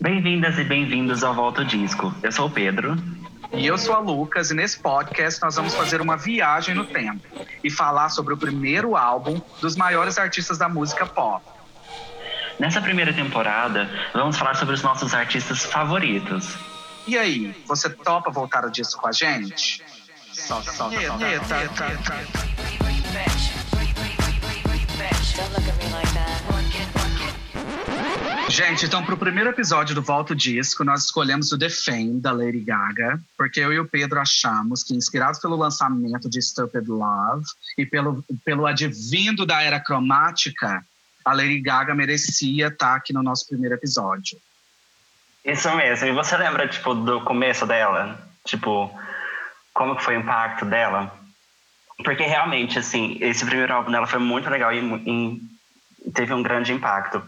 Bem-vindas e bem-vindos ao Volta Disco. Eu sou o Pedro. E eu sou a Lucas, e nesse podcast nós vamos fazer uma viagem no tempo e falar sobre o primeiro álbum dos maiores artistas da música pop. Nessa primeira temporada, vamos falar sobre os nossos artistas favoritos. E aí, você topa voltar o disco com a gente? Solta, solta, solta. Gente, então pro primeiro episódio do Volta o Disco, nós escolhemos o The Fame, da Lady Gaga, porque eu e o Pedro achamos que, inspirados pelo lançamento de Stupid Love e pelo, pelo advindo da era cromática, a Lady Gaga merecia estar aqui no nosso primeiro episódio. Isso mesmo. E você lembra, tipo, do começo dela? Tipo, como que foi o impacto dela? Porque realmente, assim, esse primeiro álbum dela foi muito legal e, e teve um grande impacto.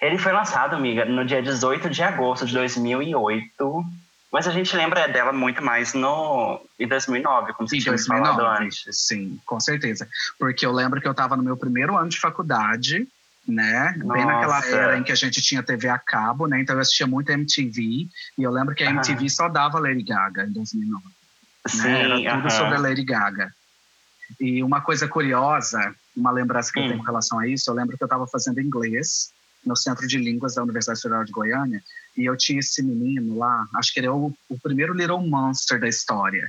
Ele foi lançado, amiga, no dia 18 de agosto de 2008. Mas a gente lembra dela muito mais no em 2009, como você tinha falado antes. Sim, com certeza. Porque eu lembro que eu estava no meu primeiro ano de faculdade, né? Nossa. Bem naquela era em que a gente tinha TV a cabo, né? Então eu assistia muito MTV. E eu lembro que a MTV uhum. só dava Lady Gaga em 2009. Sim, né? Era tudo uhum. sobre a Lady Gaga. E uma coisa curiosa, uma lembrança que hum. eu tenho com relação a isso, eu lembro que eu estava fazendo inglês no Centro de Línguas da Universidade Federal de Goiânia, e eu tinha esse menino lá, acho que ele é o, o primeiro Little Monster da história,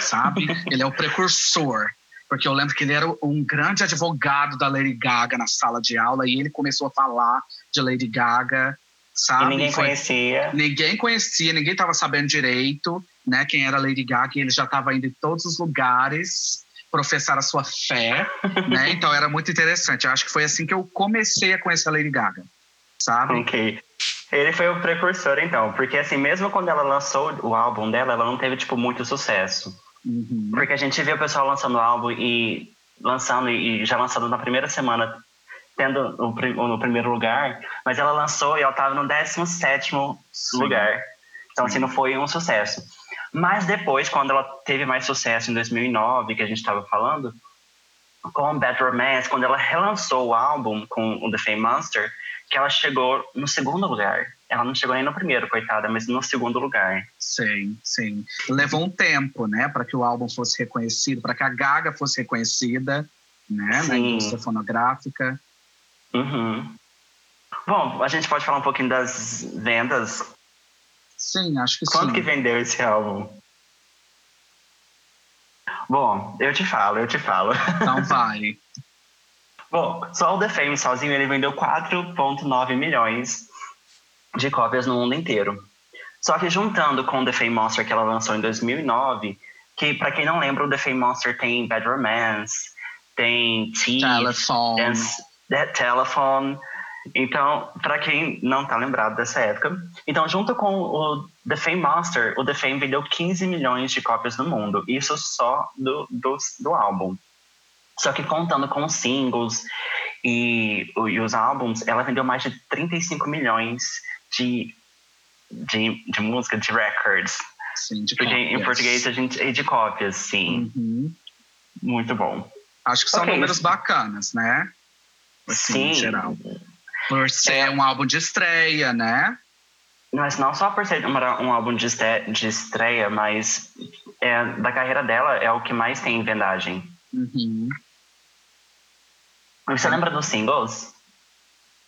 sabe? ele é o precursor, porque eu lembro que ele era um grande advogado da Lady Gaga na sala de aula, e ele começou a falar de Lady Gaga, sabe? E ninguém Foi, conhecia. Ninguém conhecia, ninguém estava sabendo direito, né, quem era Lady Gaga, e ele já estava indo em todos os lugares, professar a sua fé, né? Então era muito interessante. Eu acho que foi assim que eu comecei a conhecer a Lady Gaga, sabe? Ok. Ele foi o precursor, então, porque assim, mesmo quando ela lançou o álbum dela, ela não teve, tipo, muito sucesso. Uhum. Porque a gente viu o pessoal lançando o álbum e lançando, e já lançando na primeira semana, tendo o, no primeiro lugar, mas ela lançou e ela tava no 17 lugar. Então, assim, não foi um sucesso. Mas depois, quando ela teve mais sucesso em 2009, que a gente estava falando, com Bad Romance, quando ela relançou o álbum com o The Fame Monster, que ela chegou no segundo lugar. Ela não chegou nem no primeiro, coitada, mas no segundo lugar. Sim, sim. Levou um tempo, né, para que o álbum fosse reconhecido, para que a Gaga fosse reconhecida, né, sim. na indústria fonográfica. Uhum. Bom, a gente pode falar um pouquinho das vendas Sim, acho que Quanto sim. Quanto que vendeu esse álbum? Bom, eu te falo, eu te falo. Então vai. Bom, só o The Fame sozinho ele vendeu 4,9 milhões de cópias no mundo inteiro. Só que juntando com o The Fame Monster que ela lançou em 2009, que para quem não lembra, o The Fame Monster tem Bad Romance, tem Teeth, Telephone, and, Telephone então, para quem não está lembrado dessa época, então junto com o The Fame Master, o The Fame vendeu 15 milhões de cópias no mundo, isso só do, do, do álbum. Só que contando com os singles e, e, os álbuns, ela vendeu mais de 35 milhões de, de, de música, de records. Sim, de Porque cópias. em português a gente é de cópias, sim. Uhum. Muito bom. Acho que são okay. números bacanas, né? Assim, sim. Em geral. Por ser é. um álbum de estreia, né? Mas não só por ser um, um álbum de, de estreia, mas é, da carreira dela é o que mais tem vendagem. Uhum. Você lembra dos singles?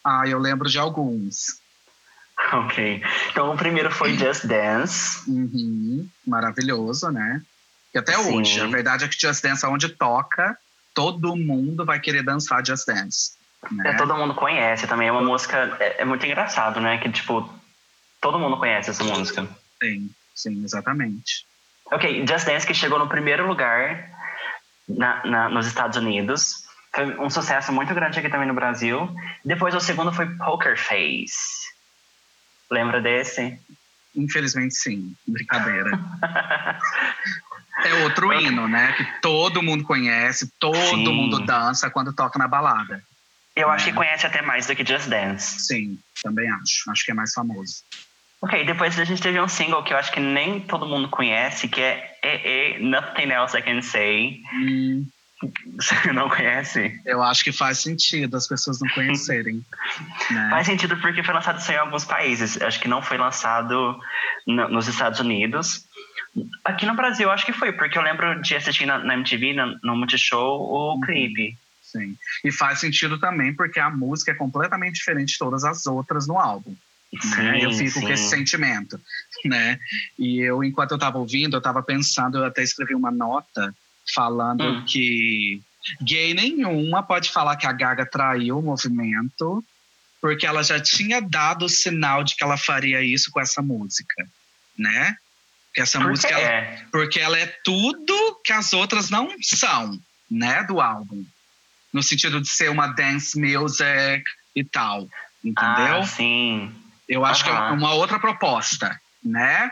Ah, eu lembro de alguns. Ok. Então o primeiro foi Just Dance. Uhum. Maravilhoso, né? E até Sim. hoje. A verdade é que Just Dance, aonde toca, todo mundo vai querer dançar Just Dance. Né? É, todo mundo conhece também. É uma música. É, é, muito engraçado, né? Que, tipo, todo mundo conhece essa música. Sim, sim, exatamente. Ok, Just Dance que chegou no primeiro lugar na, na, nos Estados Unidos. Foi um sucesso muito grande aqui também no Brasil. Depois o segundo foi Poker Face. Lembra desse? Infelizmente sim, brincadeira. é outro hino, né? Que todo mundo conhece, todo sim. mundo dança quando toca na balada. Eu acho que conhece até mais do que Just Dance. Sim, também acho. Acho que é mais famoso. Ok, depois a gente teve um single que eu acho que nem todo mundo conhece, que é E, e Nothing Else I Can Say. Hum, Você não conhece? Eu acho que faz sentido as pessoas não conhecerem. né? Faz sentido porque foi lançado só em alguns países. Acho que não foi lançado no, nos Estados Unidos. Aqui no Brasil, acho que foi, porque eu lembro de assistir na, na MTV, no, no Multishow, o uhum. clipe. Sim. E faz sentido também porque a música é completamente diferente de todas as outras no álbum. Né? Sim, né? Eu fico sim. com esse sentimento, né? E eu, enquanto eu estava ouvindo, eu estava pensando, eu até escrevi uma nota falando hum. que gay nenhuma pode falar que a Gaga traiu o movimento, porque ela já tinha dado o sinal de que ela faria isso com essa música, né? Essa Por música, ela, porque ela é tudo que as outras não são, né, do álbum. No sentido de ser uma dance music e tal, entendeu? Ah, sim. Eu acho que é uma outra proposta, né?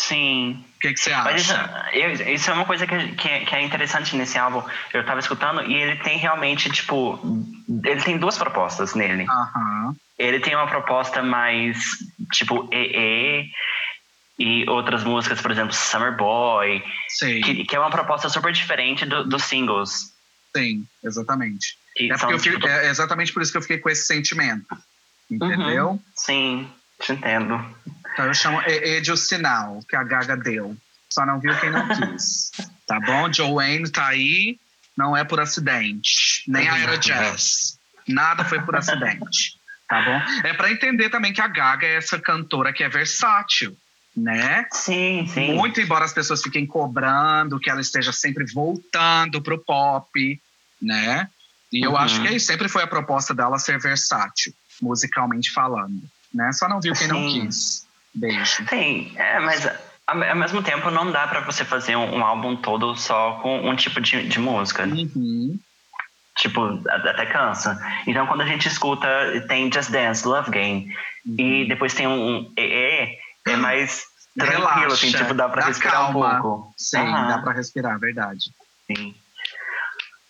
Sim. O que, que você acha? Isso, isso, é uma coisa que, que, é, que, é interessante nesse álbum. Eu tava escutando e ele tem realmente, tipo. Ele tem duas propostas nele. Uhum. Ele tem uma proposta mais, tipo, EE e outras músicas, por exemplo, Summer Boy. Sim. Que, que é uma proposta super diferente do, dos singles. Sim, exatamente. é, fiquei, tipo... é exatamente por isso que eu fiquei com esse sentimento. Entendeu? Uhum. Sim, te entendo. Então eu chamo Ede o sinal que a Gaga deu. Só não viu quem não quis. tá bom? Joanne tá aí, não é por acidente. Nem a Era Jazz. Nada foi por acidente. Tá bom? É para entender também que a Gaga é essa cantora que é versátil né? Sim, sim. Muito embora as pessoas fiquem cobrando que ela esteja sempre voltando pro pop, né? E eu acho uhum. que sempre foi a proposta dela ser versátil musicalmente falando, né? Só não viu quem Sim. não quis. Beijo. Sim, é, mas ao mesmo tempo não dá para você fazer um, um, álbum todo só com um tipo de, de música. Uhum. Tipo, até cansa. Então quando a gente escuta, tem Just Dance, Love Game, uhum. e depois tem um, um EE, é mais tranquilo, assim, Relaxa, assim, tipo, dá pra dá respirar calma. um pouco. Sim, uhum. dá pra respirar, verdade. Sim.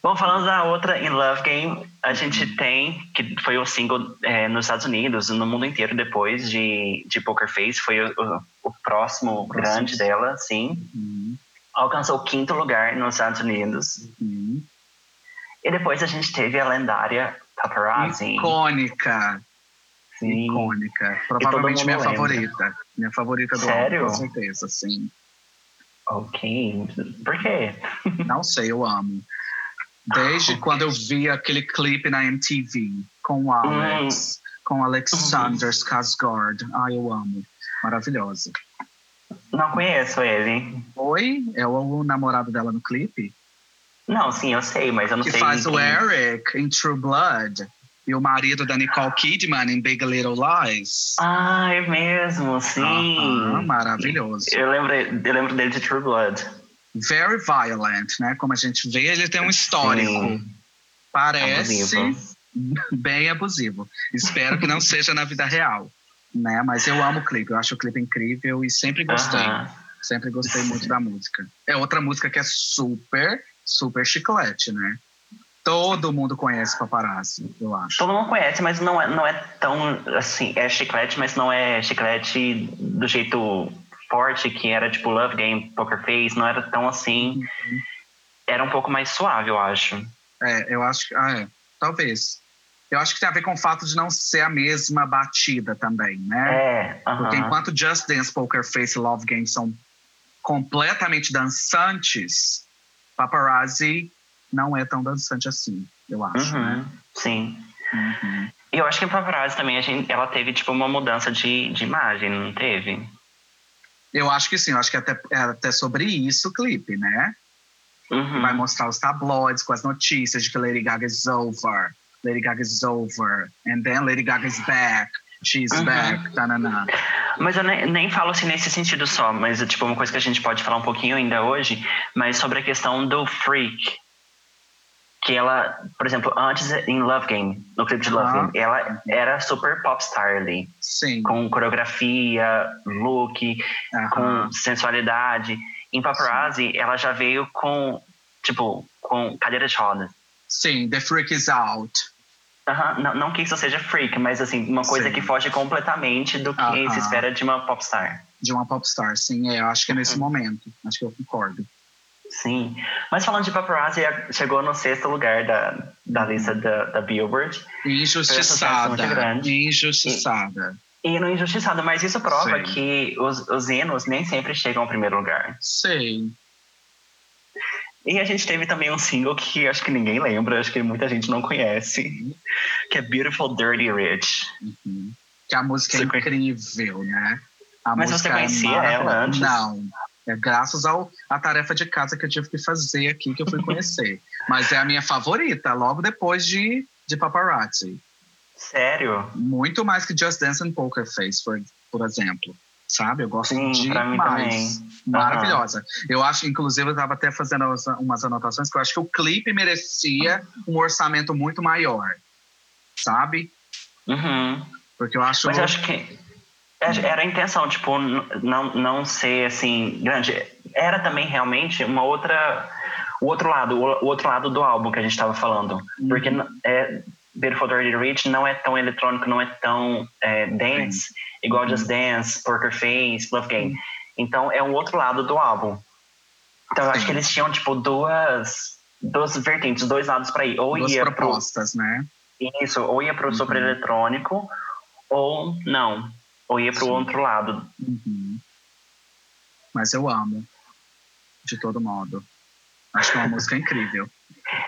Bom, falando da outra In Love Game, a gente uhum. tem, que foi o single é, nos Estados Unidos, no mundo inteiro depois de, de Poker Face, foi o, o, o próximo, grande dela, sim. Uhum. Alcançou o quinto lugar nos Estados Unidos. Uhum. E depois a gente teve a lendária Paparazzi. Icônica! Sim. Icônica. Provavelmente minha lembra. favorita. Minha favorita do Sério? álbum, com certeza, sim. Ok. Por quê? Não sei, eu amo. Desde quando eu vi aquele clipe na MTV com o Alex, hum. com Alexander uhum. Skarsgård. Ai, eu amo. Maravilhosa. Não conheço ele. Oi? É o namorado dela no clipe? Não, sim, eu sei, mas eu não que sei. Que faz quem... o Eric em True Blood. E o marido da Nicole Kidman em Big Little Lies. Ah, é mesmo, sim. Ah, maravilhoso. Eu lembro, eu lembro dele de True Blood very violent, né? Como a gente vê, ele tem um histórico. Sim. Parece abusivo. bem abusivo. Espero que não seja na vida real, né? Mas eu amo o clipe, eu acho o clipe incrível e sempre gostei. Uh -huh. Sempre gostei muito da música. É outra música que é super, super chiclete, né? Todo mundo conhece Paparazzi, eu acho. Todo mundo conhece, mas não é, não é tão assim. É chiclete, mas não é chiclete do jeito forte, que era tipo Love Game, Poker Face, não era tão assim. Uhum. Era um pouco mais suave, eu acho. É, eu acho que. Ah, é. Talvez. Eu acho que tem a ver com o fato de não ser a mesma batida também, né? É. Uh -huh. Porque enquanto Just Dance, Poker Face e Love Game são completamente dançantes, Paparazzi não é tão dançante assim, eu acho, uhum. né? Sim. Uhum. E eu acho que em Paparazzi também a gente, ela teve tipo uma mudança de, de imagem, não teve? Eu acho que sim, eu acho que até, é até sobre isso o clipe, né? Uhum. Vai mostrar os tabloides com as notícias de que Lady Gaga is over, Lady Gaga is over, and then Lady Gaga is back, she's uhum. back, tanana. Mas eu nem, nem falo assim nesse sentido só, mas tipo uma coisa que a gente pode falar um pouquinho ainda hoje, mas sobre a questão do freak, que ela, por exemplo, antes em Love Game, no clipe de Love Game, ela era super popstar ali. Sim. Com coreografia, look, com sensualidade. Em Paparazzi, Sim. ela já veio com, tipo, com cadeira de rodas. Sim, The Freak is Out. Uhum. Não, não que isso seja freak, mas assim, uma coisa sim. que foge completamente do que se espera de uma popstar. De uma popstar, sim, é, eu acho que é nesse uhum. momento. Acho que eu concordo. Sim. Mas falando de paparazzi, chegou no sexto lugar da, da lista da, da Billboard. Injustiçada. Injustiçada. E, e no Injustiçada, mas isso prova Sim. que os, os hinos nem sempre chegam ao primeiro lugar. Sim. E a gente teve também um single que acho que ninguém lembra, acho que muita gente não conhece, que é Beautiful Dirty Rich. Uhum. Que a música é você é incrível, né? A Mas você é conhecia é ela antes? Não. É graças ao, à tarefa de casa que eu tive que fazer aqui que eu fui conhecer. Mas é a minha favorita, logo depois de, de Paparazzi. Sério? Muito mais que Just Dance and Poker Face, por, por exemplo sabe? Eu gosto Sim, demais. Maravilhosa. Uhum. Eu acho, inclusive, eu estava até fazendo umas anotações que eu acho que o clipe merecia um orçamento muito maior, sabe? Uhum. Porque eu acho. Mas eu acho que era a intenção, tipo, não, não ser assim grande. Era também realmente uma outra. O outro lado, o outro lado do álbum que a gente estava falando. Uhum. Porque é, Beautiful Dirty Rich não é tão eletrônico, não é tão é, dance. Sim igual Just Dance, Poker Face, Love Game. Então é um outro lado do álbum. Então eu acho que eles tinham tipo duas duas vertentes, dois lados para ir. Ou duas ia propostas, pro, né? Isso, ou ia pro uhum. super eletrônico ou não, ou ia pro Sim. outro lado. Uhum. Mas eu amo de todo modo. Acho que é uma música incrível.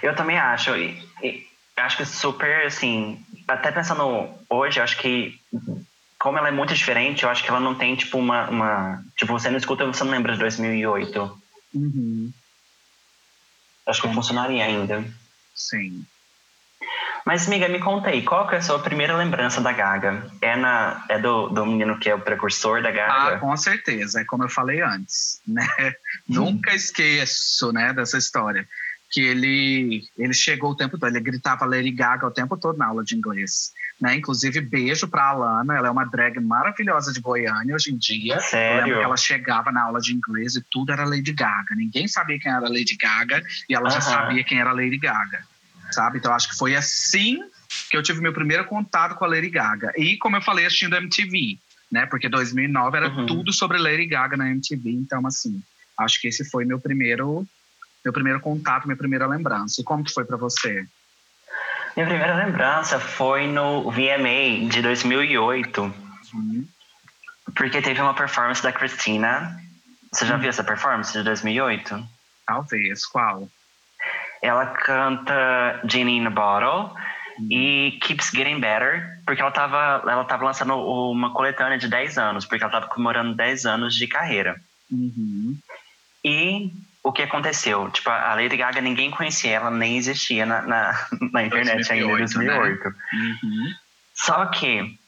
Eu também acho. E, e, acho que super, assim, até pensando hoje, acho que como ela é muito diferente, eu acho que ela não tem, tipo, uma. uma tipo, você não escuta você não lembra de 2008. Uhum. Acho que funcionaria ainda. Sim. Mas, amiga, me conta aí, qual que é a sua primeira lembrança da Gaga? É, na, é do, do menino que é o precursor da Gaga? Ah, com certeza, é como eu falei antes, né? Nunca esqueço, né, dessa história que ele, ele chegou o tempo todo, ele gritava Lady Gaga o tempo todo na aula de inglês. Né? Inclusive, beijo para a Alana, ela é uma drag maravilhosa de Goiânia hoje em dia. Sério? Eu lembro que ela chegava na aula de inglês e tudo era Lady Gaga. Ninguém sabia quem era Lady Gaga e ela uh -huh. já sabia quem era Lady Gaga. Sabe? Então, acho que foi assim que eu tive meu primeiro contato com a Lady Gaga. E, como eu falei, assistindo MTV, né? Porque 2009 era uhum. tudo sobre Lady Gaga na MTV. Então, assim, acho que esse foi meu primeiro meu primeiro contato, minha primeira lembrança. E como que foi para você? Minha primeira lembrança foi no VMA de 2008. Uhum. Porque teve uma performance da Christina. Você já uhum. viu essa performance de 2008? Talvez. Qual? Ela canta Genie in a Bottle uhum. e Keeps Getting Better, porque ela estava ela tava lançando uma coletânea de 10 anos, porque ela estava comemorando 10 anos de carreira. Uhum. E o que aconteceu? Tipo, a Lady Gaga ninguém conhecia, ela nem existia na, na, na internet 2008, ainda em 2008. Né? Uhum. Só que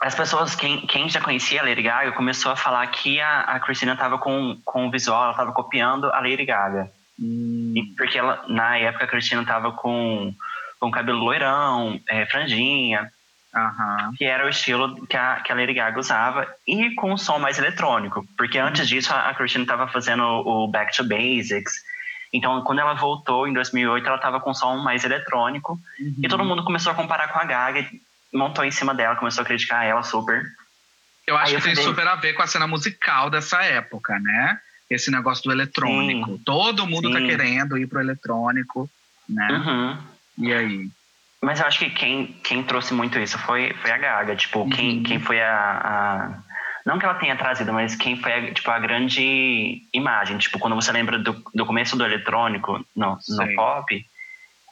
as pessoas, quem, quem já conhecia a Lady Gaga, começou a falar que a, a Christina estava com, com o visual, ela estava copiando a Lady Gaga. Uhum. E porque ela, na época a Christina estava com, com cabelo loirão, é, franjinha. Uhum. Que era o estilo que a, que a Lady Gaga usava, e com um som mais eletrônico, porque uhum. antes disso a, a Christina estava fazendo o Back to Basics. Então, quando ela voltou em 2008, ela estava com um som mais eletrônico, uhum. e todo mundo começou a comparar com a Gaga, montou em cima dela, começou a criticar ela super. Eu acho Aí que eu tem super a ver com a cena musical dessa época, né? Esse negócio do eletrônico. Sim. Todo mundo tá Sim. tá querendo ir pro eletrônico, né? Uhum. E aí? Mas eu acho que quem, quem trouxe muito isso foi, foi a Gaga. Tipo, uhum. quem, quem foi a, a, Não que ela tenha trazido, mas quem foi a, tipo, a grande imagem. Tipo, quando você lembra do, do começo do eletrônico no, no pop,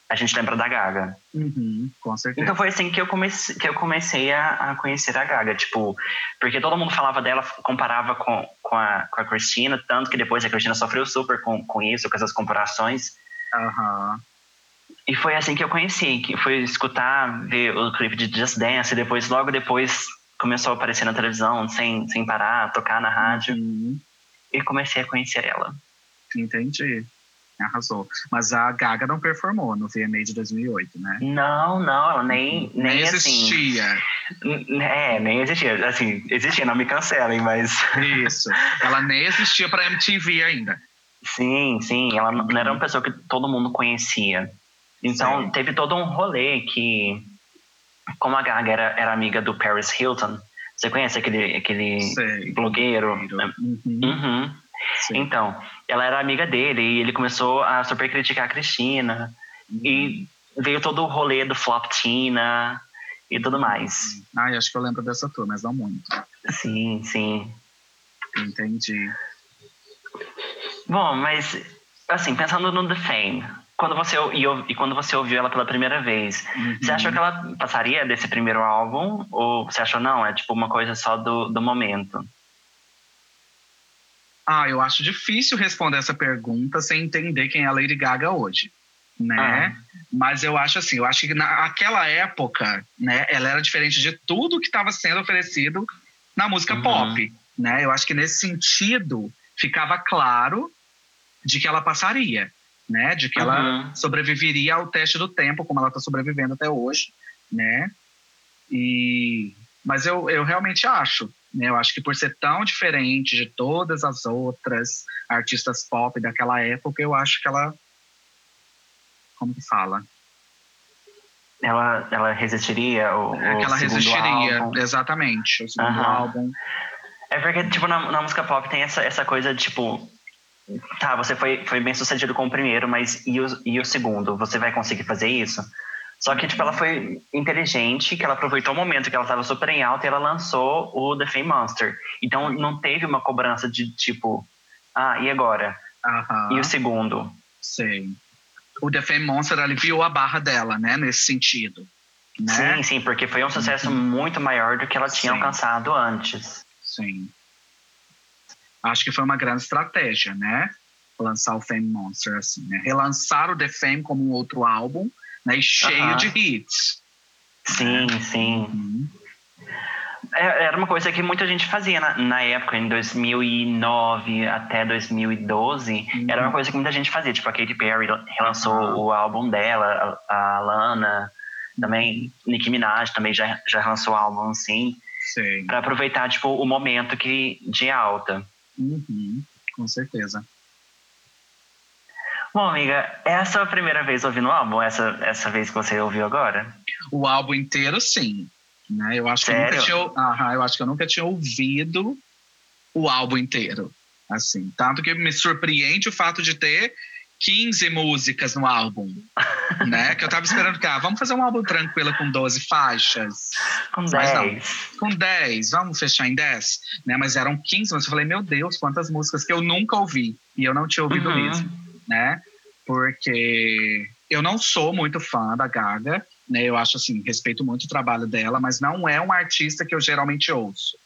a gente lembra da Gaga. Uhum, com certeza. Então foi assim que eu comecei, que eu comecei a, a conhecer a Gaga. Tipo, porque todo mundo falava dela, comparava com, com, a, com a Cristina, tanto que depois a Cristina sofreu super com, com isso, com essas comparações. Uhum. E foi assim que eu conheci, que foi escutar, ver o clipe de Just Dance, e depois, logo depois, começou a aparecer na televisão, sem, sem parar, tocar na rádio. Uhum. E comecei a conhecer ela. Entendi. Arrasou. Mas a Gaga não performou no VMA de 2008, né? Não, não, ela nem, nem, nem assim, existia. É, nem existia. Assim, existia, não me cancelem, mas. Isso. Ela nem existia para MTV ainda. Sim, sim. Ela não era uma pessoa que todo mundo conhecia. Então, Sim. teve todo um rolê que, como a Gaga era, era amiga do Paris Hilton, você conhece aquele, aquele blogueiro? Uhum. Uhum. Sim. Então, ela era amiga dele e ele começou a super criticar a Cristina. Uhum. E veio todo o rolê do Flop Tina e tudo mais. Ah, acho que eu lembro dessa tour, mas não muito. Sim, sim. Entendi. Bom, mas assim, pensando no The Fame, quando você e, e quando você ouviu ela pela primeira vez, uhum. você achou que ela passaria desse primeiro álbum ou você achou não, é tipo uma coisa só do, do momento? Ah, eu acho difícil responder essa pergunta sem entender quem é a Lady Gaga hoje, né? Ah. Mas eu acho assim, eu acho que naquela época, né, ela era diferente de tudo que estava sendo oferecido na música uhum. pop, né? Eu acho que nesse sentido ficava claro de que ela passaria, né? De que uhum. ela sobreviveria ao teste do tempo, como ela está sobrevivendo até hoje, né? E mas eu, eu realmente acho? Eu acho que por ser tão diferente de todas as outras artistas pop daquela época, eu acho que ela como que fala? Ela, ela resistiria o, é que ela resistiria, álbum. exatamente, o segundo uhum. álbum. É porque, tipo, na, na música pop tem essa, essa coisa, tipo, tá, você foi, foi bem sucedido com o primeiro, mas e o, e o segundo? Você vai conseguir fazer isso? Só que, tipo, ela foi inteligente, que ela aproveitou o momento que ela estava super em alta e ela lançou o The Fame Monster. Então, não teve uma cobrança de, tipo, ah, e agora? Uhum. E o segundo? Sim. O The Fame Monster aliviou a barra dela, né, nesse sentido. Né? Sim, sim, porque foi um sucesso uhum. muito maior do que ela tinha sim. alcançado antes. Sim. Acho que foi uma grande estratégia, né? Lançar o Fame Monster assim, né? Relançar o The Fame como um outro álbum, né? E cheio uh -huh. de hits. Sim, sim. Uhum. É, era uma coisa que muita gente fazia na, na época, em 2009 até 2012. Uhum. Era uma coisa que muita gente fazia. Tipo, a Katy Perry relançou uhum. o álbum dela, a, a Lana, também Nicki Minaj também já, já lançou álbum, assim. Para aproveitar, tipo, o momento que, de alta. Uhum, com certeza. Bom, amiga, é a primeira vez ouvindo o álbum? Essa, essa vez que você ouviu agora? O álbum inteiro, sim. Né? Eu, acho que eu, nunca tinha, eu acho que eu nunca tinha ouvido o álbum inteiro. Assim, tanto que me surpreende o fato de ter 15 músicas no álbum, né? Que eu tava esperando que, ah, vamos fazer um álbum tranquilo com 12 faixas. Com 10. com 10, vamos fechar em 10. Né? Mas eram 15, mas eu falei, meu Deus, quantas músicas que eu nunca ouvi. E eu não tinha ouvido uhum. mesmo, né? Porque eu não sou muito fã da Gaga, né? Eu acho assim, respeito muito o trabalho dela, mas não é um artista que eu geralmente ouço.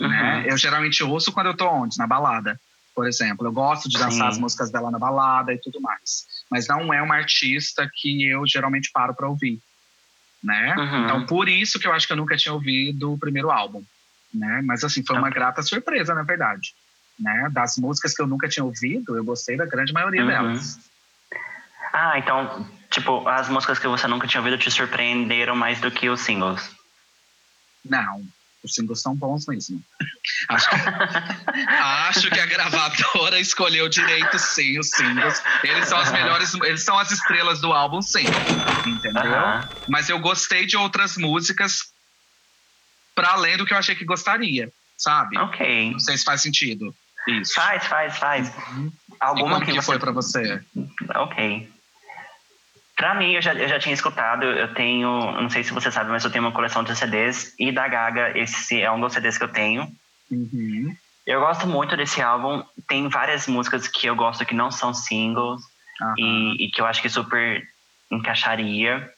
Uhum. Né? Eu geralmente ouço quando eu tô onde? Na balada por exemplo. Eu gosto de dançar Sim. as músicas dela na balada e tudo mais. Mas não é uma artista que eu geralmente paro para ouvir, né? Uhum. Então, por isso que eu acho que eu nunca tinha ouvido o primeiro álbum, né? Mas, assim, foi uma okay. grata surpresa, na verdade. Né? Das músicas que eu nunca tinha ouvido, eu gostei da grande maioria uhum. delas. Ah, então, tipo, as músicas que você nunca tinha ouvido te surpreenderam mais do que os singles? Não, os singles são bons mesmo. Acho que, acho que a gravadora escolheu direito, sim, os singles. Eles são as melhores, eles são as estrelas do álbum, sim. Entendeu? Mas eu gostei de outras músicas para além do que eu achei que gostaria, sabe? Ok. Não sei se faz sentido. Isso. Faz, faz, faz. Uhum. Alguma que, que você... foi para você? Ok. Pra mim, eu já, eu já tinha escutado, eu tenho, não sei se você sabe, mas eu tenho uma coleção de CDs e da Gaga, esse é um dos CDs que eu tenho. Uhum. Eu gosto muito desse álbum, tem várias músicas que eu gosto que não são singles uhum. e, e, que eu acho que super encaixaria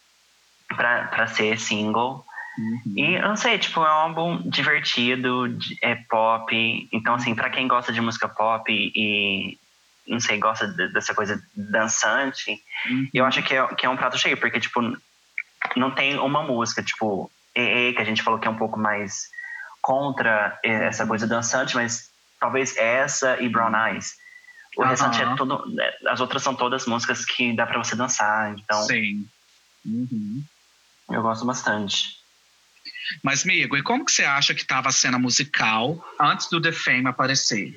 pra, ser single. Uhum. E eu não sei, tipo, é um álbum divertido, é pop. Então, assim, para quem gosta de música pop e, não sei, gosta de, dessa coisa dançante, uhum. eu acho que é, que é um prato cheio, porque, tipo, não tem uma música, tipo, EE, que a gente falou que é um pouco mais contra essa coisa dançante, mas talvez essa e Brown Eyes. O uhum. restante é tudo. É, as outras são todas músicas que dá para você dançar, então. Sim. Uhum. Eu gosto bastante. Mas, amigo, e como que você acha que estava a cena musical antes do The Fame aparecer?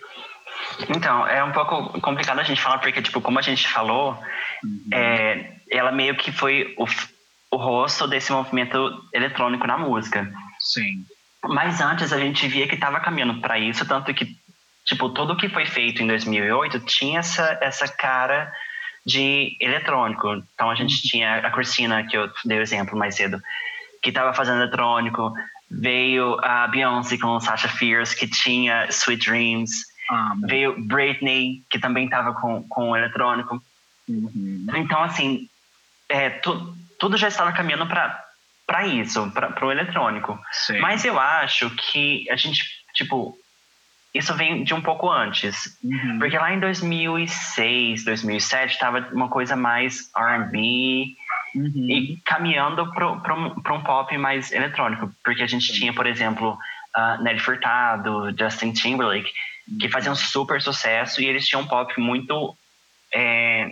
Então, é um pouco complicado a gente falar, porque, tipo, como a gente falou, uhum. é, ela meio que foi o, o rosto desse movimento eletrônico na música. Sim. Mas antes a gente via que estava caminhando para isso, tanto que tipo, tudo que foi feito em 2008 tinha essa, essa cara de eletrônico. Então a gente uhum. tinha a Christina, que eu dei o exemplo mais cedo, que estava fazendo eletrônico. Veio a Beyoncé com Sasha Fierce, que tinha Sweet Dreams. Ah, Veio Britney, que também estava com, com eletrônico. Uhum. Então, assim, é, tu, tudo já estava caminhando para isso, para o eletrônico. Sim. Mas eu acho que a gente, tipo, isso vem de um pouco antes. Uhum. Porque lá em 2006, 2007, estava uma coisa mais RB uhum. e caminhando para um pop mais eletrônico. Porque a gente tinha, por exemplo, uh, Nelly Furtado, Justin Timberlake, uhum. que faziam super sucesso e eles tinham um pop muito. É,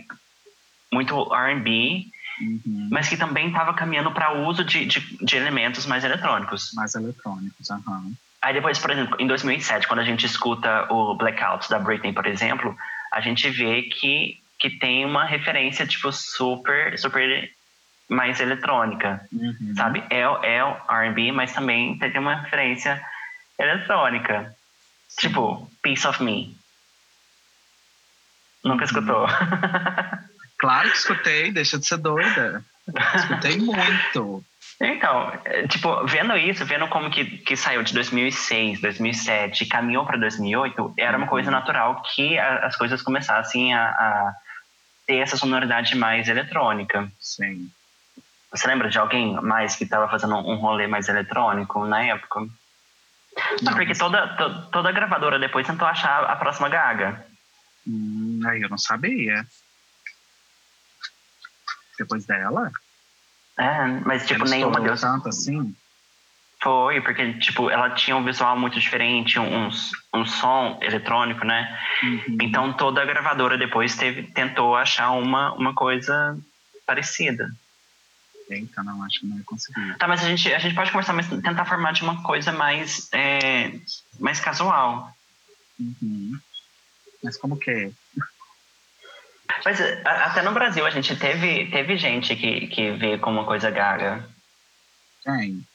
muito RB. Uhum. Mas que também estava caminhando para o uso de, de, de, elementos mais eletrônicos. Mais eletrônicos, aham. Uhum. Aí depois, por exemplo, em 2007, quando a gente escuta o Blackout da Britney, por exemplo, a gente vê que, que tem uma referência, tipo, super, super mais eletrônica, uhum. sabe? É, é R&B, mas também tem uma referência eletrônica. Sim. Tipo, Piece of Me. Nunca uhum. escutou? claro que escutei, deixa de ser doida. Escutei muito. Então, é, tipo, vendo isso, vendo como que, que saiu de 2006, 2007 e caminhou para 2008, era uma coisa uhum. natural que a, as coisas começassem a, a, ter essa sonoridade mais eletrônica. Sim. Você lembra de alguém mais que estava fazendo um rolê mais eletrônico na época? Não, porque toda, to, toda gravadora depois tentou achar a próxima Gaga. Hum, aí eu não sabia. Depois dela? É, mas tipo, nenhuma deu. tanto assim? Foi, porque tipo, ela tinha um visual muito diferente, um, um som eletrônico, né? Uhum. Então toda a gravadora depois teve, tentou achar uma, uma coisa parecida. Eita, não, acho que não ia conseguir. Tá, mas a gente, a gente pode conversar, mas tentar formar de uma coisa mais, é, mais casual. Uhum. Mas como que é? Mas até no Brasil a gente teve, teve gente que, que veio com uma coisa gaga. Quem?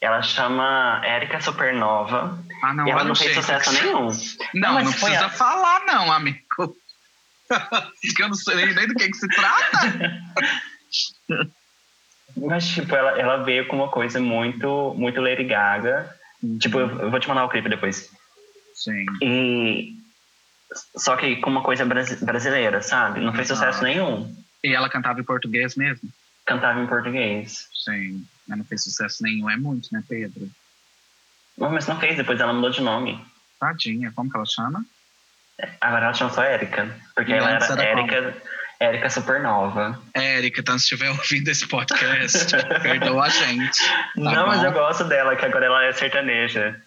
Ela chama Érica Supernova. Ah, não, e ela não, fez sucesso nenhum. Não, não, não precisa a... falar, não, amigo. Porque eu não sei nem, do que, que se trata. Mas, tipo, ela, ela veio com uma coisa muito, muito Lady Gaga. Uhum. Tipo, eu, eu, vou te mandar o clipe depois. Sim. E só que com uma coisa brasileira, sabe? Não fez sucesso ah. nenhum. E ela cantava em português mesmo? Cantava em português. Sim, mas não fez sucesso nenhum. É muito, né, Pedro? mas não fez, depois ela mudou de nome. Tadinha, como que ela chama? Agora ela chama só Érica. Porque e ela era Érica, Érica Supernova. Érica, então se estiver ouvindo esse podcast, perdoa a gente. Tá não, bom? mas eu gosto dela, que agora ela é sertaneja.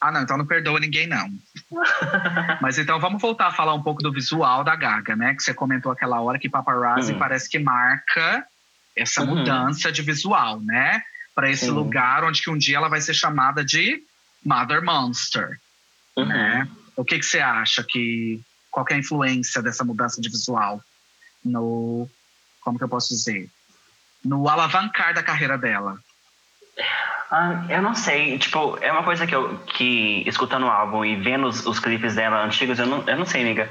Ah, não, então não perdoa ninguém, não. Mas então vamos voltar a falar um pouco do visual da Gaga, né? Que você comentou aquela hora que Paparazzi uhum. parece que marca essa uhum. mudança de visual, né? Para esse Sim. lugar onde que um dia ela vai ser chamada de Mother Monster, uhum. né? O que, que você acha que qual que é a influência dessa mudança de visual no como que eu posso dizer no alavancar da carreira dela? Ah, eu não sei, tipo, é uma coisa que eu, que escutando o álbum e vendo os, os clipes dela antigos, eu não, eu não sei, amiga.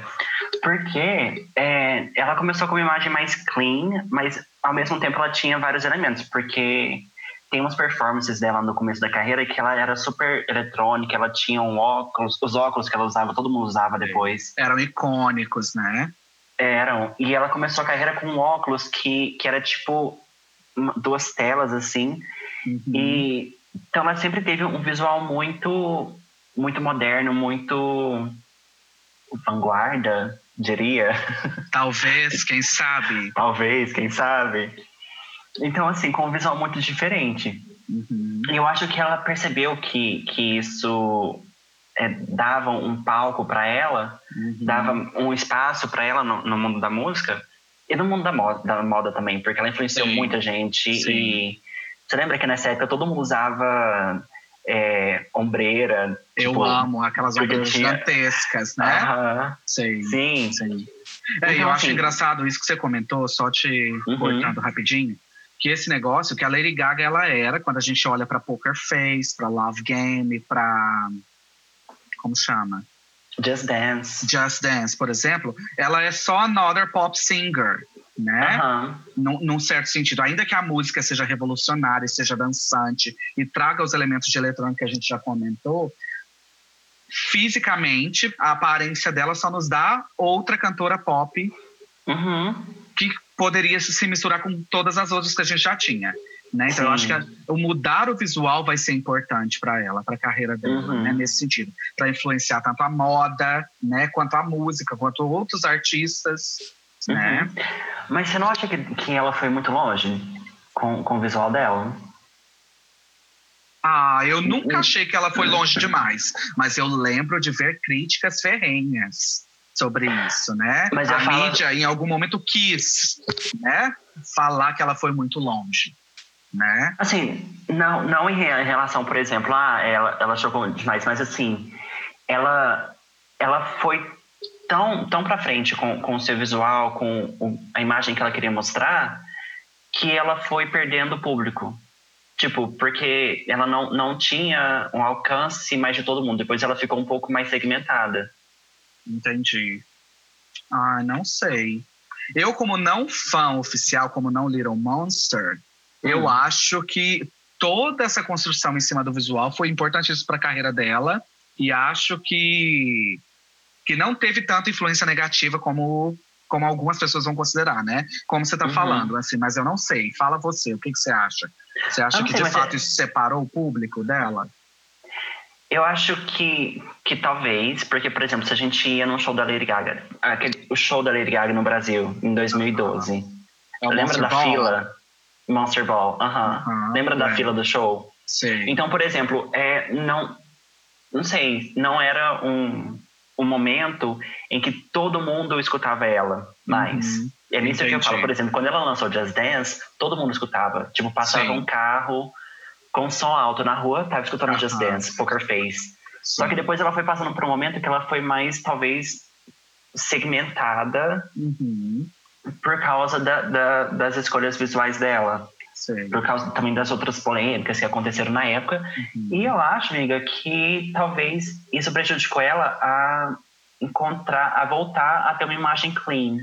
Porque é, ela começou com uma imagem mais clean, mas ao mesmo tempo ela tinha vários elementos, porque tem umas performances dela no começo da carreira que ela era super eletrônica, ela tinha um óculos, os óculos que ela usava, todo mundo usava depois. Eram icônicos, né? Eram, e ela começou a carreira com um óculos que, que era tipo duas telas assim, Uhum. E então ela sempre teve um visual muito muito moderno, muito vanguarda, diria. Talvez, quem sabe. Talvez, quem sabe. Então, assim, com um visual muito diferente. Uhum. E eu acho que ela percebeu que, que isso é, dava um palco para ela, uhum. dava um espaço para ela no, no, mundo da música e no mundo da moda, da moda também, porque ela influenciou Sim. muita gente Sim. e você lembra que nessa época todo mundo usava é, ombreira? Eu tipo, amo aquelas ombreiras tinha... gigantescas, né? Aham. Sim. Sim. Sim. É, então, eu acho assim... engraçado isso que você comentou, só te uhum. cortando rapidinho, que esse negócio que a Lady Gaga ela era, quando a gente olha para Poker Face, para Love Game, para como chama? Just Dance. Just Dance, por exemplo, ela é só another pop singer, né? Uhum. Num, num, certo sentido. Ainda que a música seja revolucionária, seja dançante e traga os elementos de eletrônica que a gente já comentou, fisicamente, a aparência dela só nos dá outra cantora pop uhum. que poderia se misturar com todas as outras que a gente já tinha. Né? Então, eu acho que o mudar o visual vai ser importante para ela, para a carreira dela, uhum. né? nesse sentido, para influenciar tanto a moda, né, quanto a música, quanto outros artistas, uhum. né? Mas você não acha que, que ela foi muito longe com, com o visual dela? Ah, eu nunca achei que ela foi longe demais, mas eu lembro de ver críticas ferrenhas sobre isso, né? Mas a mídia, em algum momento, quis, né, falar que ela foi muito longe né? Assim, não, não em relação, por exemplo, ah, ela, ela chocou demais, mas assim, ela, ela foi tão, tão pra frente com, com o seu visual, com o, a imagem que ela queria mostrar, que ela foi perdendo o público. Tipo, porque ela não, não tinha um alcance mais de todo mundo. Depois ela ficou um pouco mais segmentada. Entendi. Ah, não sei. Eu, como não fã oficial, como não Little Monster, eu hum. acho que toda essa construção em cima do visual foi importantíssima para a carreira dela e acho que que não teve tanta influência negativa como como algumas pessoas vão considerar, né? Como você está uhum. falando, assim, mas eu não sei. Fala você, o que, que você acha? Você acha que de fato é... isso separou o público dela? Eu acho que, que talvez, porque, por exemplo, se a gente ia num show da Lady Gaga, aquele, o show da Lady Gaga no Brasil, em 2012, é lembra da fila? Monster Ball, aham. Uh -huh. Lembra é. da fila do show? Sim. Então, por exemplo, é, não, não sei, não era um, um momento em que todo mundo escutava ela mais. Uhum. É nisso Entendi. que eu falo, por exemplo, quando ela lançou Just Dance, todo mundo escutava. Tipo, passava Sim. um carro com som alto na rua, tava escutando uhum. Just Dance, Poker Face. Sim. Só que depois ela foi passando por um momento que ela foi mais, talvez, segmentada. Uhum por causa da, da, das escolhas visuais dela. Sim. Por causa também das outras polêmicas que aconteceram na época. Uhum. E eu acho, amiga, que talvez isso prejudicou ela a encontrar, a voltar a ter uma imagem clean.